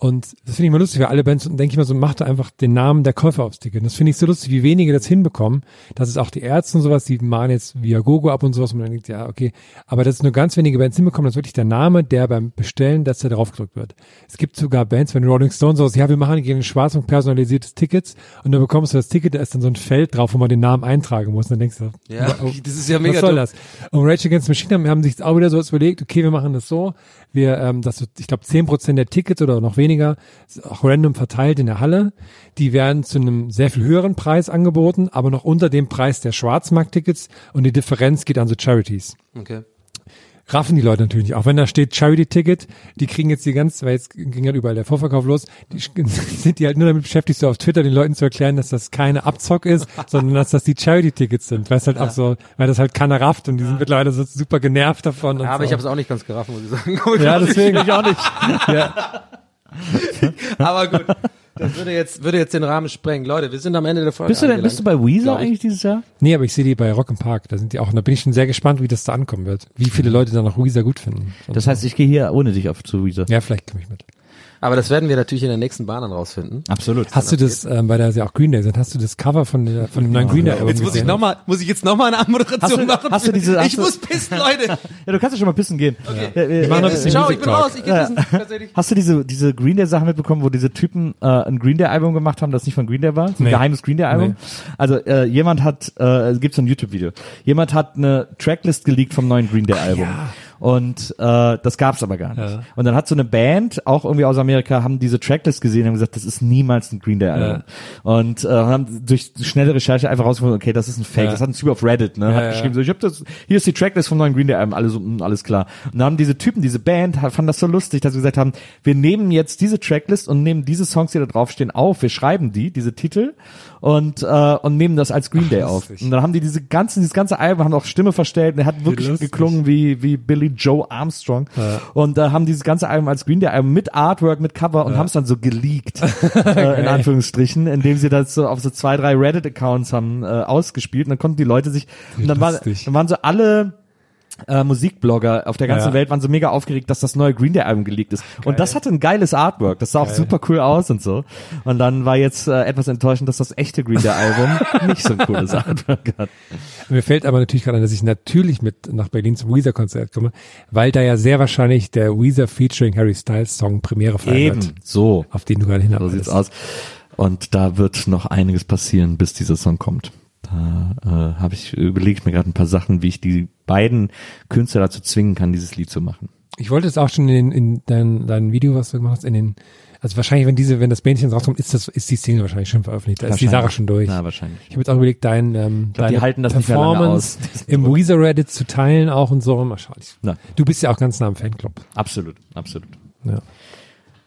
Und das finde ich mal lustig, weil alle Bands, denke ich mal so, macht da einfach den Namen der Käufer aufs Ticket. Und das finde ich so lustig, wie wenige das hinbekommen. Das ist auch die Ärzte und sowas, die machen jetzt Viagogo ab und sowas, und man denkt, ja, okay. Aber das ist nur ganz wenige Bands hinbekommen, dass wirklich der Name, der beim Bestellen, dass der drauf gedrückt wird. Es gibt sogar Bands, wenn Rolling Stones sowas, ja, wir machen gegen den Schwarzmarkt personalisiertes Tickets und dann bekommst du das Ticket, da ist dann so ein Feld drauf, wo man den Namen eintragen muss. Und dann denkst du, Ja, oh, das ist ja mega was soll dumm. das? Und Rage Against the Machine haben, haben sich jetzt auch wieder so was überlegt, okay, wir machen das so, wir, ähm, das, wird, ich glaube, zehn Prozent der Tickets oder noch weniger, ist auch random verteilt in der Halle, die werden zu einem sehr viel höheren Preis angeboten, aber noch unter dem Preis der Schwarzmarkttickets und die Differenz geht an so Charities Okay. raffen die Leute natürlich nicht. Auch wenn da steht Charity-Ticket, die kriegen jetzt die ganze, weil jetzt ging ja überall der Vorverkauf los, die sind die halt nur damit beschäftigt, so auf Twitter den Leuten zu erklären, dass das keine Abzock ist, sondern dass das die Charity-Tickets sind. Weil es halt auch so, weil das halt keiner rafft und die sind mittlerweile so super genervt davon. Ja, aber so. ich habe es auch nicht ganz gerafft, muss ich sagen. Ja, deswegen. ich auch nicht. Ja. aber gut. Das würde jetzt, würde jetzt den Rahmen sprengen. Leute, wir sind am Ende der Folge. Bist du denn, bist du bei Weezer eigentlich dieses Jahr? Nee, aber ich sehe die bei Rock im Park, da sind die auch, und da bin ich schon sehr gespannt, wie das da ankommen wird. Wie viele Leute da noch Weezer gut finden. Das heißt, ich gehe hier ohne dich auf zu Weezer. ja, vielleicht komme ich mit. Aber das werden wir natürlich in der nächsten Bahn dann rausfinden. Absolut. Hast du das, ähm, weil da ja auch Green Day sind, hast du das Cover von, der, von dem neuen Green Day Album Jetzt muss ich gesehen? nochmal, muss ich jetzt nochmal eine Anmoderation machen? hast du diese- hast ich du- muss pissen, Leute. Ja, du kannst ja schon mal pissen gehen. Ja, Wir machen noch ein bisschen Ciao, ich bin raus. Ich geh pissen. Tatsächlich. Hast du diese, diese Green Day Sachen mitbekommen, wo diese Typen äh, ein Green Day Album gemacht haben, das nicht von Green Day war? So ein Nee. geheimes Green Day Album? Nee. Also äh, jemand hat, äh, es gibt so ein YouTube-Video, jemand hat eine Tracklist geleakt vom neuen Green Day Album. Und äh, das gab's aber gar nicht. Ja. Und dann hat so eine Band, auch irgendwie aus Amerika, haben diese Tracklist gesehen und haben gesagt, das ist niemals ein Green Day Album. Und äh, haben durch schnelle Recherche einfach rausgefunden, okay, das ist ein Fake. Ja. Das hat ein Typ auf Reddit, ne? Hat ja. geschrieben, so, ich hab das, hier ist die Tracklist vom neuen Green Day Album, alles, mm, alles klar. Und dann haben diese Typen, diese Band, fanden das so lustig, dass sie gesagt haben, wir nehmen jetzt diese Tracklist und nehmen diese Songs, die da draufstehen, auf, wir schreiben die, diese Titel und, äh, und nehmen das als Green Day auf. lustig. Und dann haben die diese ganzen, dieses ganze Album, haben auch Stimme verstellt und er hat wirklich lustig. geklungen wie, wie Billy Joe Armstrong. Und äh, haben dieses ganze Album als Green Day Album mit Artwork, mit Cover und haben es dann so geleakt, äh, in Anführungsstrichen, indem sie das so auf so zwei, drei Reddit-Accounts haben äh, ausgespielt und dann konnten die Leute sich, und dann, war, dann waren so alle äh, Musikblogger auf der ganzen Ja. Welt waren so mega aufgeregt, dass das neue Green Day Album geleakt ist. Und das hatte ein geiles Artwork. Das sah auch super cool aus und so. Und dann war jetzt äh, etwas enttäuschend, dass das echte Green Day Album nicht so ein cooles Artwork hat. Mir fällt aber natürlich gerade an, dass ich natürlich mit nach Berlin zum Weezer-Konzert komme, weil da ja sehr wahrscheinlich der Weezer featuring Harry Styles Song Premiere feiern wird, So. auf den du gerade So hinarbeitest. sieht's aus. Und da wird noch einiges passieren, bis dieser Song kommt. Da äh, habe ich überlegt mir gerade ein paar Sachen, wie ich die beiden Künstler dazu zwingen kann, dieses Lied zu machen. Ich wollte es auch schon in, in dein, dein Video, was du gemacht hast, in den Also wahrscheinlich, wenn diese, wenn das Bändchen rauskommt, ist das, ist die Single wahrscheinlich schon veröffentlicht. Da ist die Sache schon durch. Na, wahrscheinlich. Ich habe jetzt auch überlegt, dein, ähm, glaub, die deine halten das Performance aus. im Weezer Reddit zu teilen auch und so. Mal schauen. Na. Du bist ja auch ganz nah am Fanclub. Absolut, absolut. Ja.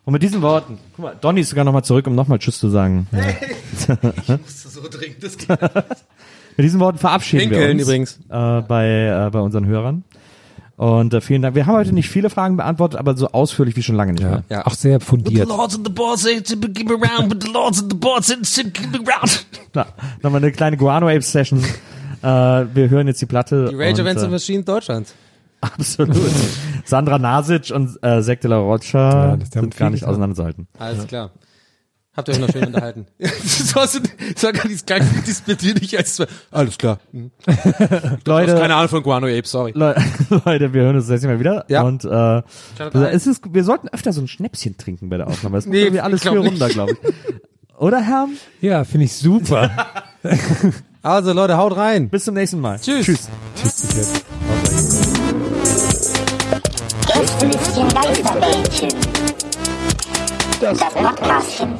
Und mit diesen Worten, guck mal, Donny ist sogar nochmal zurück, um nochmal Tschüss zu sagen. so dringend. Das Mit diesen Worten verabschieden wir Pinkeln uns übrigens. Äh, bei, äh, bei unseren Hörern. Und äh, vielen Dank. Wir haben heute nicht viele Fragen beantwortet, aber so ausführlich wie schon lange nicht mehr. Ja. Auch sehr fundiert. Lords and the boards say to keep around, but the lords and the boards say to keep around. Na, nochmal eine kleine Guano Apes Session. äh, wir hören jetzt die Platte. Die Rage und, Against the äh, Machine Deutschlands. Absolut. Sandra Nasic und äh, Zack de la Rocha Ja, das- die haben sind gar viel nicht auseinanderzuhalten. Alles klar. Habt ihr euch noch schön unterhalten? das war so, das war gar dieses kleine nicht als Alles klar. Hm. Leute, Keine Ahnung von Guano Apes, sorry. Le Leute, wir hören uns das nächste Mal wieder. Ja. Und äh, es ist, wir sollten öfter so ein Schnäpschen trinken bei der Aufnahme. Das Nee, irgendwie alles ich viel nicht. runter, glaube ich. Oder, Herr? Ja, finde ich super. Also Leute, haut rein. Bis zum nächsten Mal. Tschüss. Tschüss. Geisterbällchen. Das Podcastchen.